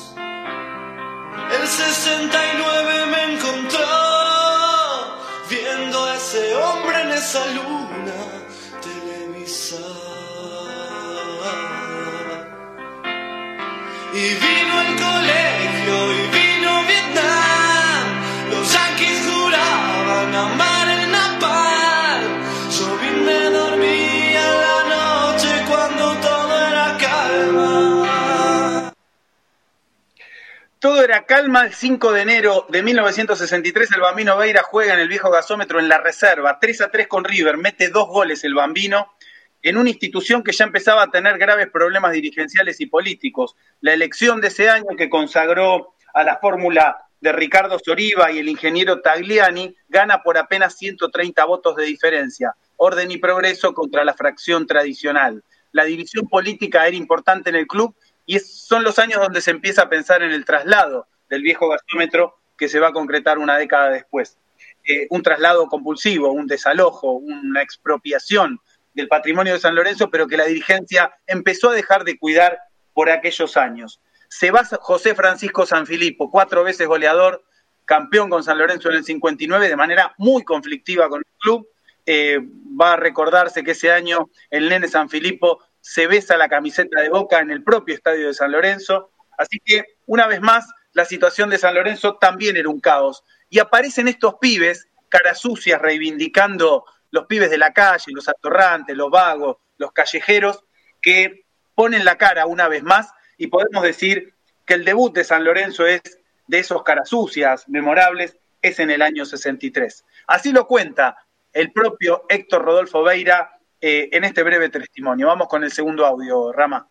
El 69 colegio y vino Vietnam. Los yanquis juraban amar el napal. Yo vine a dormir a la noche cuando todo era calma.
Todo era calma el 5 de enero de 1963. El Bambino Veira juega en el viejo gasómetro en la reserva, 3 a 3 con River, mete dos goles el Bambino en una institución que ya empezaba a tener graves problemas dirigenciales y políticos. La elección de ese año que consagró a la fórmula de Ricardo Soriba y el ingeniero Tagliani gana por apenas 130 votos de diferencia. Orden y progreso contra la fracción tradicional. La división política era importante en el club y son los años donde se empieza a pensar en el traslado del viejo gasómetro que se va a concretar una década después. Eh, un traslado compulsivo, un desalojo, una expropiación del patrimonio de San Lorenzo, pero que la dirigencia empezó a dejar de cuidar por aquellos años. Se va José Francisco Sanfilippo, cuatro veces goleador, campeón con San Lorenzo en el 59, de manera muy conflictiva con el club. Eh, va a recordarse que ese año el nene Sanfilippo se besa la camiseta de Boca en el propio estadio de San Lorenzo. Así que, una vez más, la situación de San Lorenzo también era un caos. Y aparecen estos pibes, caras sucias, reivindicando los pibes de la calle, los atorrantes, los vagos, los callejeros, que ponen la cara una vez más y podemos decir que el debut de San Lorenzo es de esos caras sucias, memorables, es en el año 63. Así lo cuenta el propio Héctor Rodolfo Beira eh, en este breve testimonio. Vamos con el segundo audio, Rama.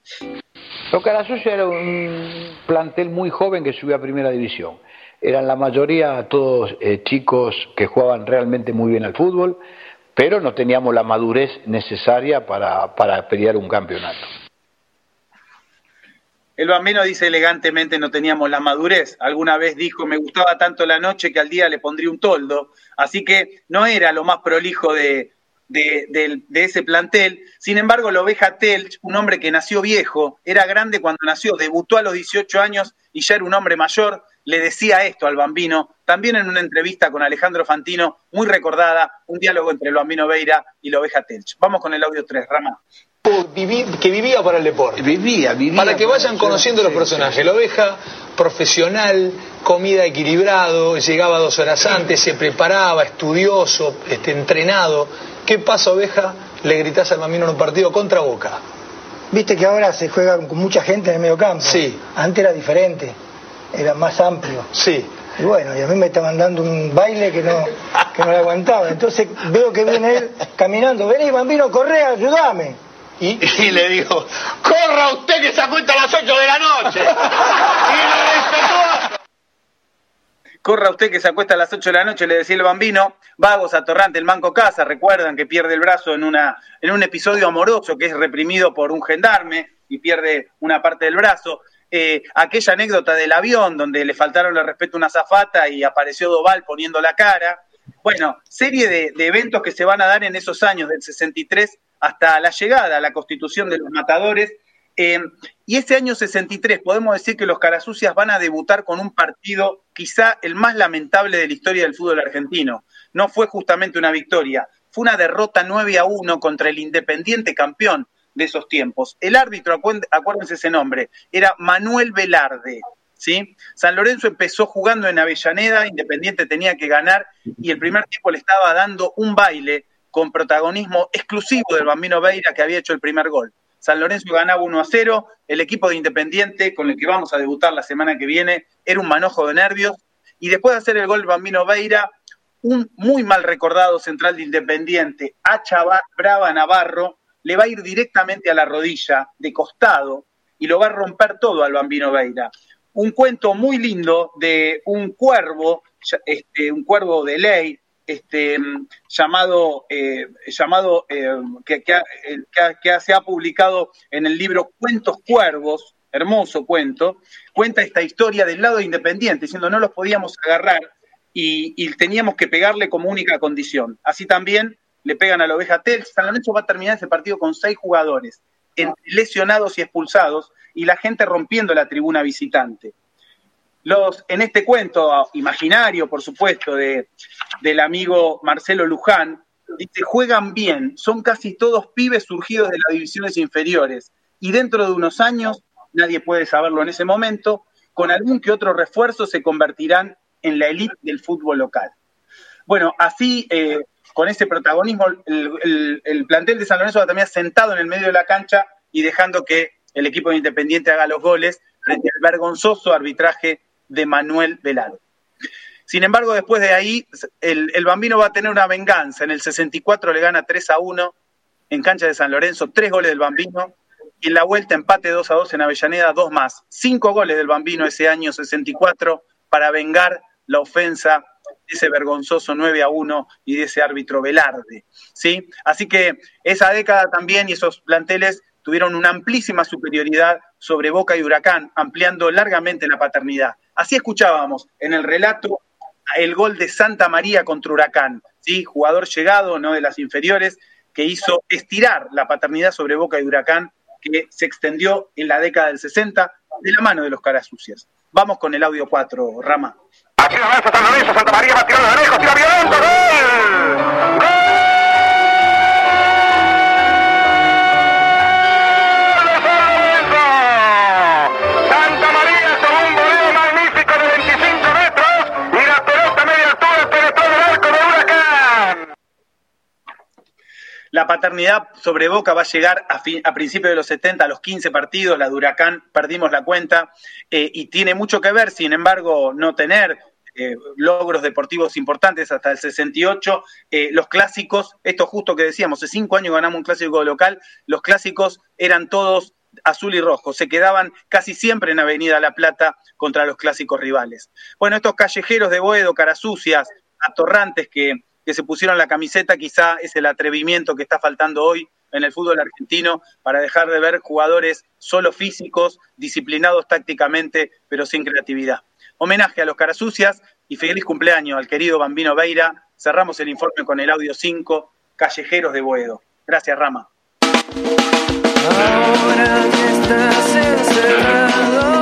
Los Carasucia era un plantel muy joven que subió a primera división. Eran la mayoría todos eh, chicos que jugaban realmente muy bien al fútbol, pero no teníamos la madurez necesaria para, para pelear un campeonato.
El bambino dice elegantemente no teníamos la madurez. Alguna vez dijo me gustaba tanto la noche que al día le pondría un toldo. Así que no era lo más prolijo de, de, de, ese plantel. Sin embargo, la oveja Telch, un hombre que nació viejo, era grande cuando nació, debutó a los 18 años y ya era un hombre mayor, le decía esto al bambino, también en una entrevista con Alejandro Fantino, muy recordada, un diálogo entre el bambino Veira y la oveja Telch. Vamos con el audio 3, Rama.
que vivía para el deporte.
Vivía, vivía.
Para que vayan
sí,
conociendo los personajes.
sí.
La oveja profesional, comida equilibrado, llegaba dos horas antes, se preparaba, estudioso, este, entrenado. ¿Qué pasa, oveja? Le gritás al mamino en un partido contra Boca.
Viste que ahora se juega con mucha gente en el medio campo.
Sí.
Antes era diferente, era más amplio.
Sí.
Y bueno, y a mí me estaban dando un baile que no, que no le aguantaba. Entonces veo que viene él caminando. Vení, bambino, corre, ayúdame.
Y,
Y le digo, corra usted que se acuesta a las 8 de la noche. y lo respetó.
Corra usted que se acuesta a las 8 de la noche, le decía el bambino. Vagos, atorrante, el manco casa. Recuerdan que pierde el brazo en, una, en un episodio amoroso que es reprimido por un gendarme y pierde una parte del brazo. Eh, aquella anécdota del avión donde le faltaron el respeto a una zafata y apareció Doval poniendo la cara. Bueno, serie de, eventos que se van a dar en esos años del 63 hasta la llegada a la constitución de los matadores. Eh, y ese año 63 podemos decir que los Carasucias van a debutar con un partido quizá el más lamentable de la historia del fútbol argentino. No fue justamente una victoria, fue una derrota 9 a 1 contra el Independiente campeón de esos tiempos. El árbitro, acuérdense ese nombre, era Manuel Velarde. ¿sí? San Lorenzo empezó jugando en Avellaneda, Independiente tenía que ganar y el primer tiempo le estaba dando un baile con protagonismo exclusivo del Bambino Veira que había hecho el primer gol. San Lorenzo ganaba 1 a 0, el equipo de Independiente con el que vamos a debutar la semana que viene era un manojo de nervios y después de hacer el gol Bambino Veira, un muy mal recordado central de Independiente, a Chava- Brava Navarro, le va a ir directamente a la rodilla, de costado, y lo va a romper todo al Bambino Veira. Un cuento muy lindo de un cuervo, este, un cuervo de ley, este, llamado, eh, llamado eh, que, que, que, se ha publicado en el libro Cuentos Cuervos, hermoso cuento, cuenta esta historia del lado independiente, diciendo no los podíamos agarrar y, y teníamos que pegarle como única condición. Así también le pegan a la oveja Tel. San Lorenzo va a terminar ese partido con seis jugadores, lesionados y expulsados, y la gente rompiendo la tribuna visitante. Los, en este cuento imaginario, por supuesto, de, del amigo Marcelo Luján, dice, juegan bien, son casi todos pibes surgidos de las divisiones inferiores, y dentro de unos años, nadie puede saberlo en ese momento, con algún que otro refuerzo se convertirán en la élite del fútbol local. Bueno, así, eh, con ese protagonismo, el, el, plantel de San Lorenzo va también sentado en el medio de la cancha y dejando que el equipo de Independiente haga los goles frente al vergonzoso arbitraje de Manuel Velado. Sin embargo, después de ahí, el, el, Bambino va a tener una venganza. En el 64 le gana 3 a 1 en cancha de San Lorenzo, tres goles del Bambino. Y en la vuelta, empate 2 a 2 en Avellaneda, dos más. Cinco goles del Bambino ese año 64 para vengar la ofensa ese vergonzoso 9 a 1 y de ese árbitro Velarde. ¿sí? Así que esa década también y esos planteles tuvieron una amplísima superioridad sobre Boca y Huracán, ampliando largamente la paternidad. Así escuchábamos en el relato el gol de Santa María contra Huracán, ¿sí? jugador llegado ¿no? de las inferiores que hizo estirar la paternidad sobre Boca y Huracán que se extendió en la década del 60 de la mano de los caras sucias. Vamos con el audio 4, Rama.
Aquí avanza San Lorenzo, Santa María va tirando de lejos, tira violento. ¡Gol!
La paternidad sobre Boca va a llegar a, fin, a principios de los 70, a los 15 partidos, la de Huracán, perdimos la cuenta, eh, y tiene mucho que ver, sin embargo, no tener eh, logros deportivos importantes hasta el 68. Eh, los clásicos, esto justo que decíamos, hace cinco años ganamos un clásico local, los clásicos eran todos azul y rojo, se quedaban casi siempre en Avenida La Plata contra los clásicos rivales. Bueno, estos callejeros de Boedo, carasucias, atorrantes que que se pusieron la camiseta, quizá es el atrevimiento que está faltando hoy en el fútbol argentino para dejar de ver jugadores solo físicos, disciplinados tácticamente, pero sin creatividad. Homenaje a los carasucias y feliz cumpleaños al querido Bambino Veira. Cerramos el informe con el audio 5, Callejeros de Boedo. Gracias, Rama.
Ahora estás encerrado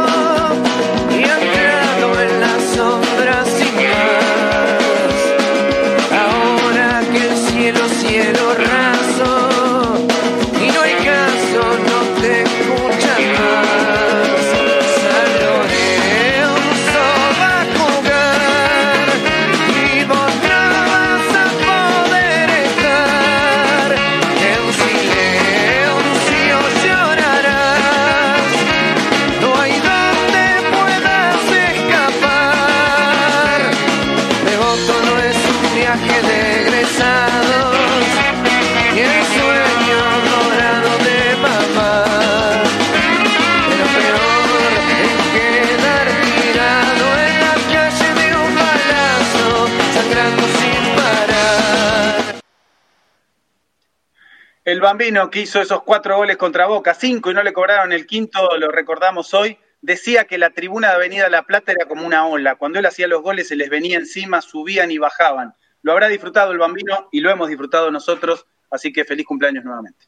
El
Bambino que hizo esos cuatro goles contra Boca, cinco y no le cobraron el quinto, lo recordamos hoy, decía que la tribuna de Avenida La Plata era como una ola. Cuando él hacía los goles se les venía encima, subían y bajaban. Lo habrá disfrutado el Bambino y lo hemos disfrutado nosotros, así que feliz cumpleaños nuevamente.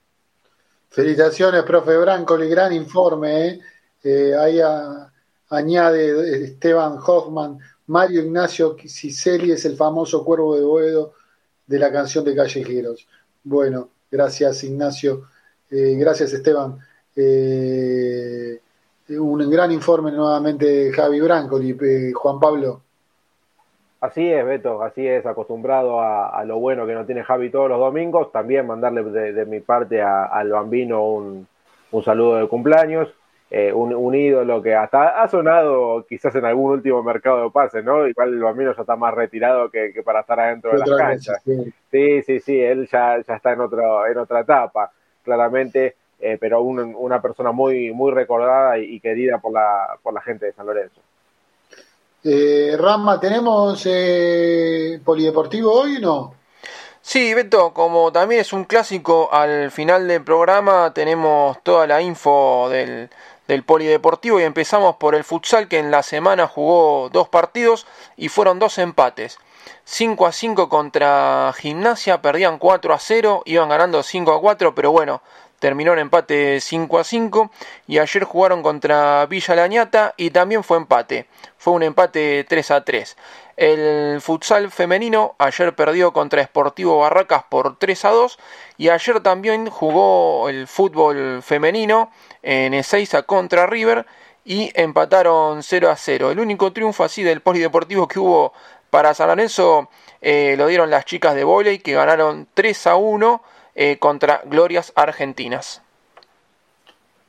Felicitaciones, profe Brancoli, gran informe. ¿eh? Eh, ahí añade Esteban Hoffman, Mario Ignacio Cicelli es el famoso cuervo de Boedo de la canción de Callejeros. Bueno, gracias Ignacio, Eh, gracias Esteban. Eh, un gran informe nuevamente de Javi Brancoli, eh, Juan Pablo.
Así es, Beto, así es, acostumbrado a, lo bueno que no tiene Javi todos los domingos. También mandarle de, mi parte al bambino un, un saludo de cumpleaños, eh, un, un ídolo que hasta ha sonado quizás en algún último mercado de pases, ¿no? Igual el bambino ya está más retirado que, que para estar adentro de las canchas.
cancha, sí.
Sí, sí, sí, él ya, ya está en, otro, en otra etapa, claramente, eh, pero un- una persona muy, muy recordada y, y querida por la, por la gente de San Lorenzo.
Eh, Rama, ¿tenemos eh, polideportivo hoy o no?
Sí, Beto, como también es un clásico, al final del programa tenemos toda la info del, del polideportivo y empezamos por el futsal que en la semana jugó dos partidos y fueron dos empates. 5 a 5 contra Gimnasia, perdían 4 a 0, iban ganando 5 a 4, pero bueno, terminó en empate 5 a 5 y ayer jugaron contra Villa Lañata y también fue empate, fue un empate 3 a 3. El futsal femenino ayer perdió contra Sportivo Barracas por 3 a 2 y ayer también jugó el fútbol femenino en Ezeiza contra River y empataron 0 a 0. El único triunfo así del polideportivo que hubo para San Lorenzo eh, lo dieron las chicas de volei que ganaron 3 a 1 eh, contra Glorias Argentinas.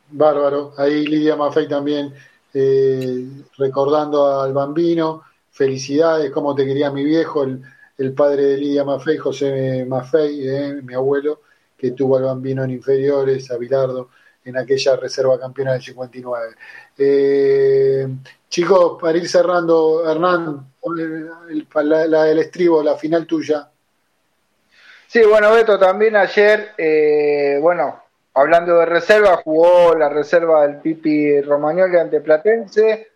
Bárbaro, ahí Lidia Maffei también eh, recordando al bambino, felicidades, como te quería mi viejo, el, el padre de Lidia Maffei, José Maffei, eh, mi abuelo, que tuvo al bambino en inferiores, a Bilardo, en aquella reserva campeona del 59. Eh, chicos, para ir cerrando, Hernán, el, la, del estribo, la final tuya.
Sí, bueno, Beto, también ayer, eh, bueno, hablando de reserva, jugó la reserva del Pipi Romagnoli ante Platense.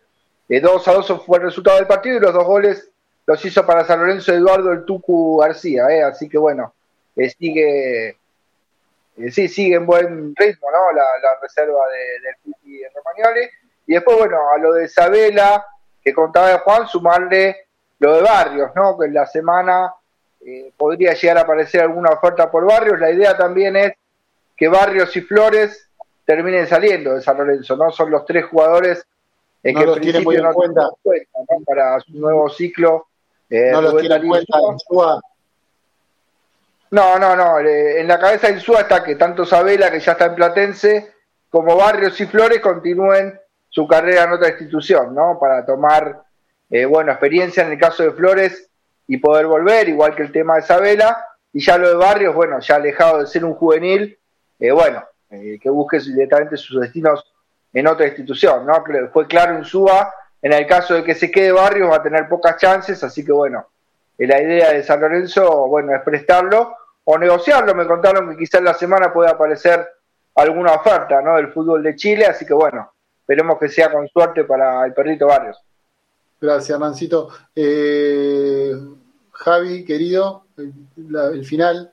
De 2 a 2 fue el resultado del partido y los dos goles los hizo para San Lorenzo Eduardo el Tucu García. Eh, así que bueno, eh, sigue, eh, sí, sigue en buen ritmo, ¿no? La, reserva de, del Pipi Romagnoli. Y después, bueno, a lo de Isabela, que contaba de Juan, sumarle lo de Barrios, ¿no? Que en la semana eh, podría llegar a aparecer alguna oferta por Barrios. La idea también es que Barrios y Flores terminen saliendo de San Lorenzo, ¿no? Son los tres jugadores en
No
que
los tiene muy
principio
en
no
cuenta.
tienen cuenta, ¿no? para su nuevo ciclo. eh,
no los
Rubén
tiene en cuenta
Insúa. No, no, no. eh, en la cabeza de Insúa está que tanto Sabela, que ya está en Platense, como Barrios y Flores continúen su carrera en otra institución, ¿no? Para tomar, eh, bueno, experiencia en el caso de Flores y poder volver, igual que el tema de Sabela. Y ya lo de Barrios, bueno, ya alejado de ser un juvenil, eh, bueno, eh, que busque directamente sus destinos en otra institución, ¿no? Fue claro en Suba, en el caso de que se quede Barrios va a tener pocas chances, así que bueno, eh, la idea de San Lorenzo, bueno, es prestarlo o negociarlo. Me contaron que quizás la semana pueda aparecer alguna oferta, ¿no? Del fútbol de Chile, así que bueno, esperemos que sea con suerte para el perrito Barrios.
Gracias, Hernancito. Eh, Javi, querido, el, la- el final.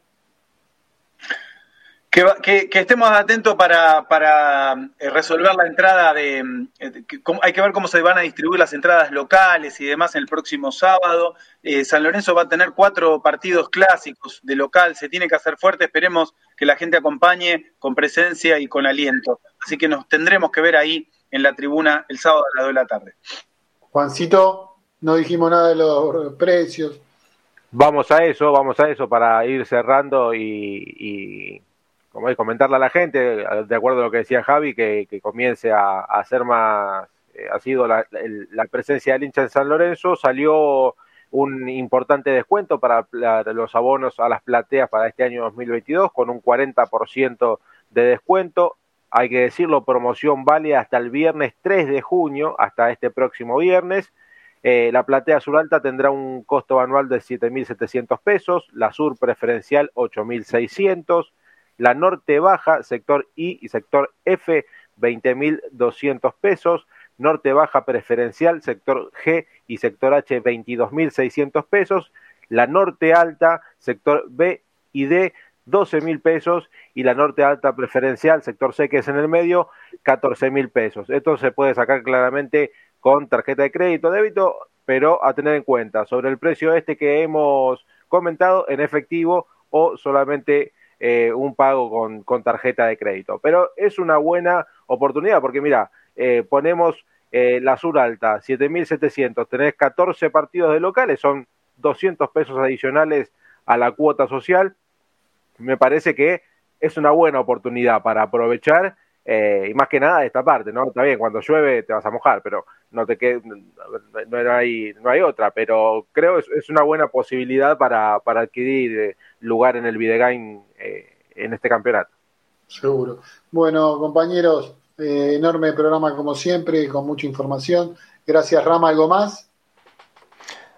Que, que- que estemos atentos para, para eh, resolver la entrada de... eh, que hay que ver cómo se van a distribuir las entradas locales y demás el próximo sábado. Eh, San Lorenzo va a tener cuatro partidos clásicos de local, se tiene que hacer fuerte, esperemos que la gente acompañe con presencia y con aliento. Así que nos tendremos que ver ahí en la tribuna el sábado a las 2 de la tarde.
Juancito, no dijimos nada de los precios.
Vamos a eso, vamos a eso para ir cerrando y, y como es, comentarle a la gente, de acuerdo a lo que decía Javi, que, que comience a, a hacer más, eh, ha sido la, la presencia del hincha en San Lorenzo, salió un importante descuento para la- los abonos a las plateas para este año 2022 con un 40% de descuento. Hay que decirlo, promoción válida hasta el viernes 3 de junio, hasta este próximo viernes. Eh, la platea sur alta tendrá un costo anual de 7.700 pesos, la sur preferencial 8.600, la norte baja, sector I y sector F 20.200 pesos, norte baja preferencial, sector G y sector H 22.600 pesos, la norte alta, sector B y D 12.000 pesos y la norte alta preferencial, sector C que es en el medio, 14.000 pesos. Esto se puede sacar claramente con tarjeta de crédito, débito, pero a tener en cuenta sobre el precio este que hemos comentado en efectivo o solamente eh, un pago con, tarjeta de crédito. Pero es una buena oportunidad porque mira, eh, ponemos eh, la sur alta, 7.700, tenés 14 partidos de locales, son 200 pesos adicionales a la cuota social. Me parece que es una buena oportunidad para aprovechar eh, y más que nada esta parte, ¿no? Está bien, cuando llueve te vas a mojar, pero no te no, hay, no hay otra, pero creo es, es una buena posibilidad para, para adquirir eh, lugar en el Videgain eh, en este campeonato.
Seguro. Bueno, compañeros, eh, enorme programa como siempre, con mucha información. Gracias, Rama. ¿Algo más?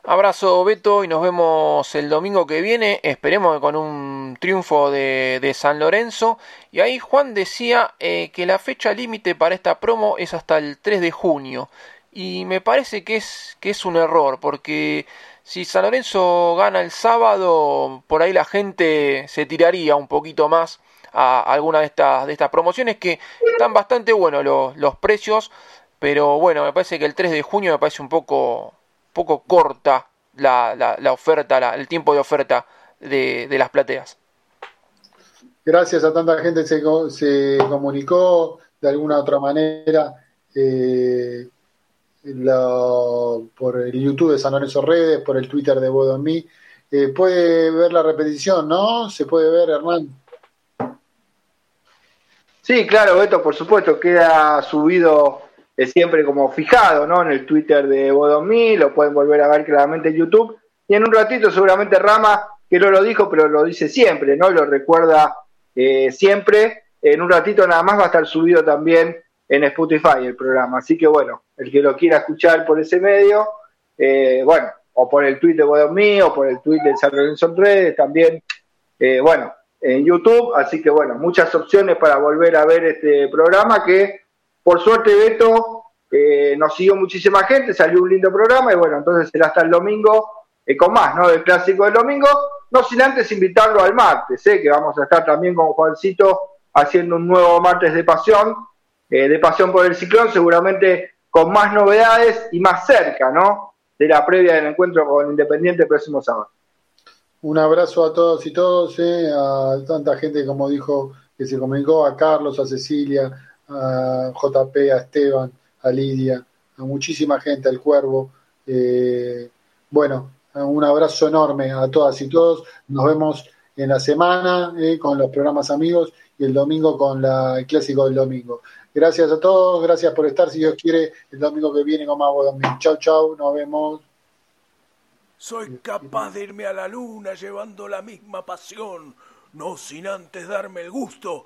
Abrazo Beto y nos vemos el domingo que viene, esperemos con un triunfo de, de San Lorenzo. Y ahí Juan decía eh, que la fecha límite para esta promo es hasta el 3 de junio. Y me parece que es, que es un error, porque si San Lorenzo gana el sábado, por ahí la gente se tiraría un poquito más a alguna de estas, de estas promociones que están bastante buenos los, los precios. Pero bueno, me parece que el 3 de junio me parece un poco, poco corta la, la, la oferta, la, el tiempo de oferta de, de, las plateas.
Gracias a tanta gente se, se comunicó de alguna otra manera eh, la, por el YouTube de San Lorenzo Redes, por el Twitter de Bodo en Eh, puede ver la repetición, ¿no? Se puede ver, Hernán.
Sí, claro, Beto, por supuesto, queda subido es siempre como fijado, ¿no? En el Twitter de Bodomí, lo pueden volver a ver claramente en YouTube. Y en un ratito seguramente Rama, que no lo dijo, pero lo dice siempre, ¿no? Lo recuerda eh, siempre. En un ratito nada más va a estar subido también en Spotify el programa. Así que bueno, el que lo quiera escuchar por ese medio, eh, bueno, o por el tweet de Bodomí, o por el tweet de San Lorenzo en redes, también, eh, bueno, en YouTube. Así que bueno, muchas opciones para volver a ver este programa que por suerte, Beto, eh, nos siguió muchísima gente, salió un lindo programa y bueno, entonces será hasta el domingo eh, con más, ¿no? Del clásico del domingo. No sin antes invitarlo al martes, ¿eh? que vamos a estar también con Juancito haciendo un nuevo martes de pasión, eh, de pasión por el ciclón, seguramente con más novedades y más cerca, ¿no? De la previa del encuentro con Independiente el próximo sábado.
Un abrazo a todos y todos, a tanta gente como dijo que se comunicó, a Carlos, a Cecilia, a JP, a Esteban, a Lidia, a muchísima gente, al Cuervo. Eh, bueno, un abrazo enorme a todas y todos. Nos vemos en la semana eh, con los programas amigos y el domingo con la, el clásico del domingo. Gracias a todos, gracias por estar. Si Dios quiere, el domingo que viene con más domingo. Chau, chau, nos vemos.
Soy capaz de irme a la luna llevando la misma pasión, no sin antes darme el gusto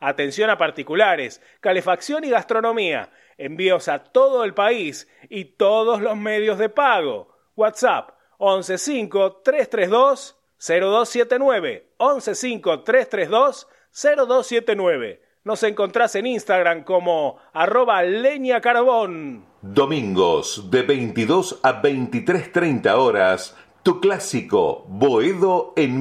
Atención a particulares, calefacción y gastronomía. Envíos a todo el país y todos los medios de pago. WhatsApp 115-332-0279. 115-332-0279. Nos encontrás en Instagram como arroba leña.
Domingos de 22 a 23.30 horas tu clásico Boedo en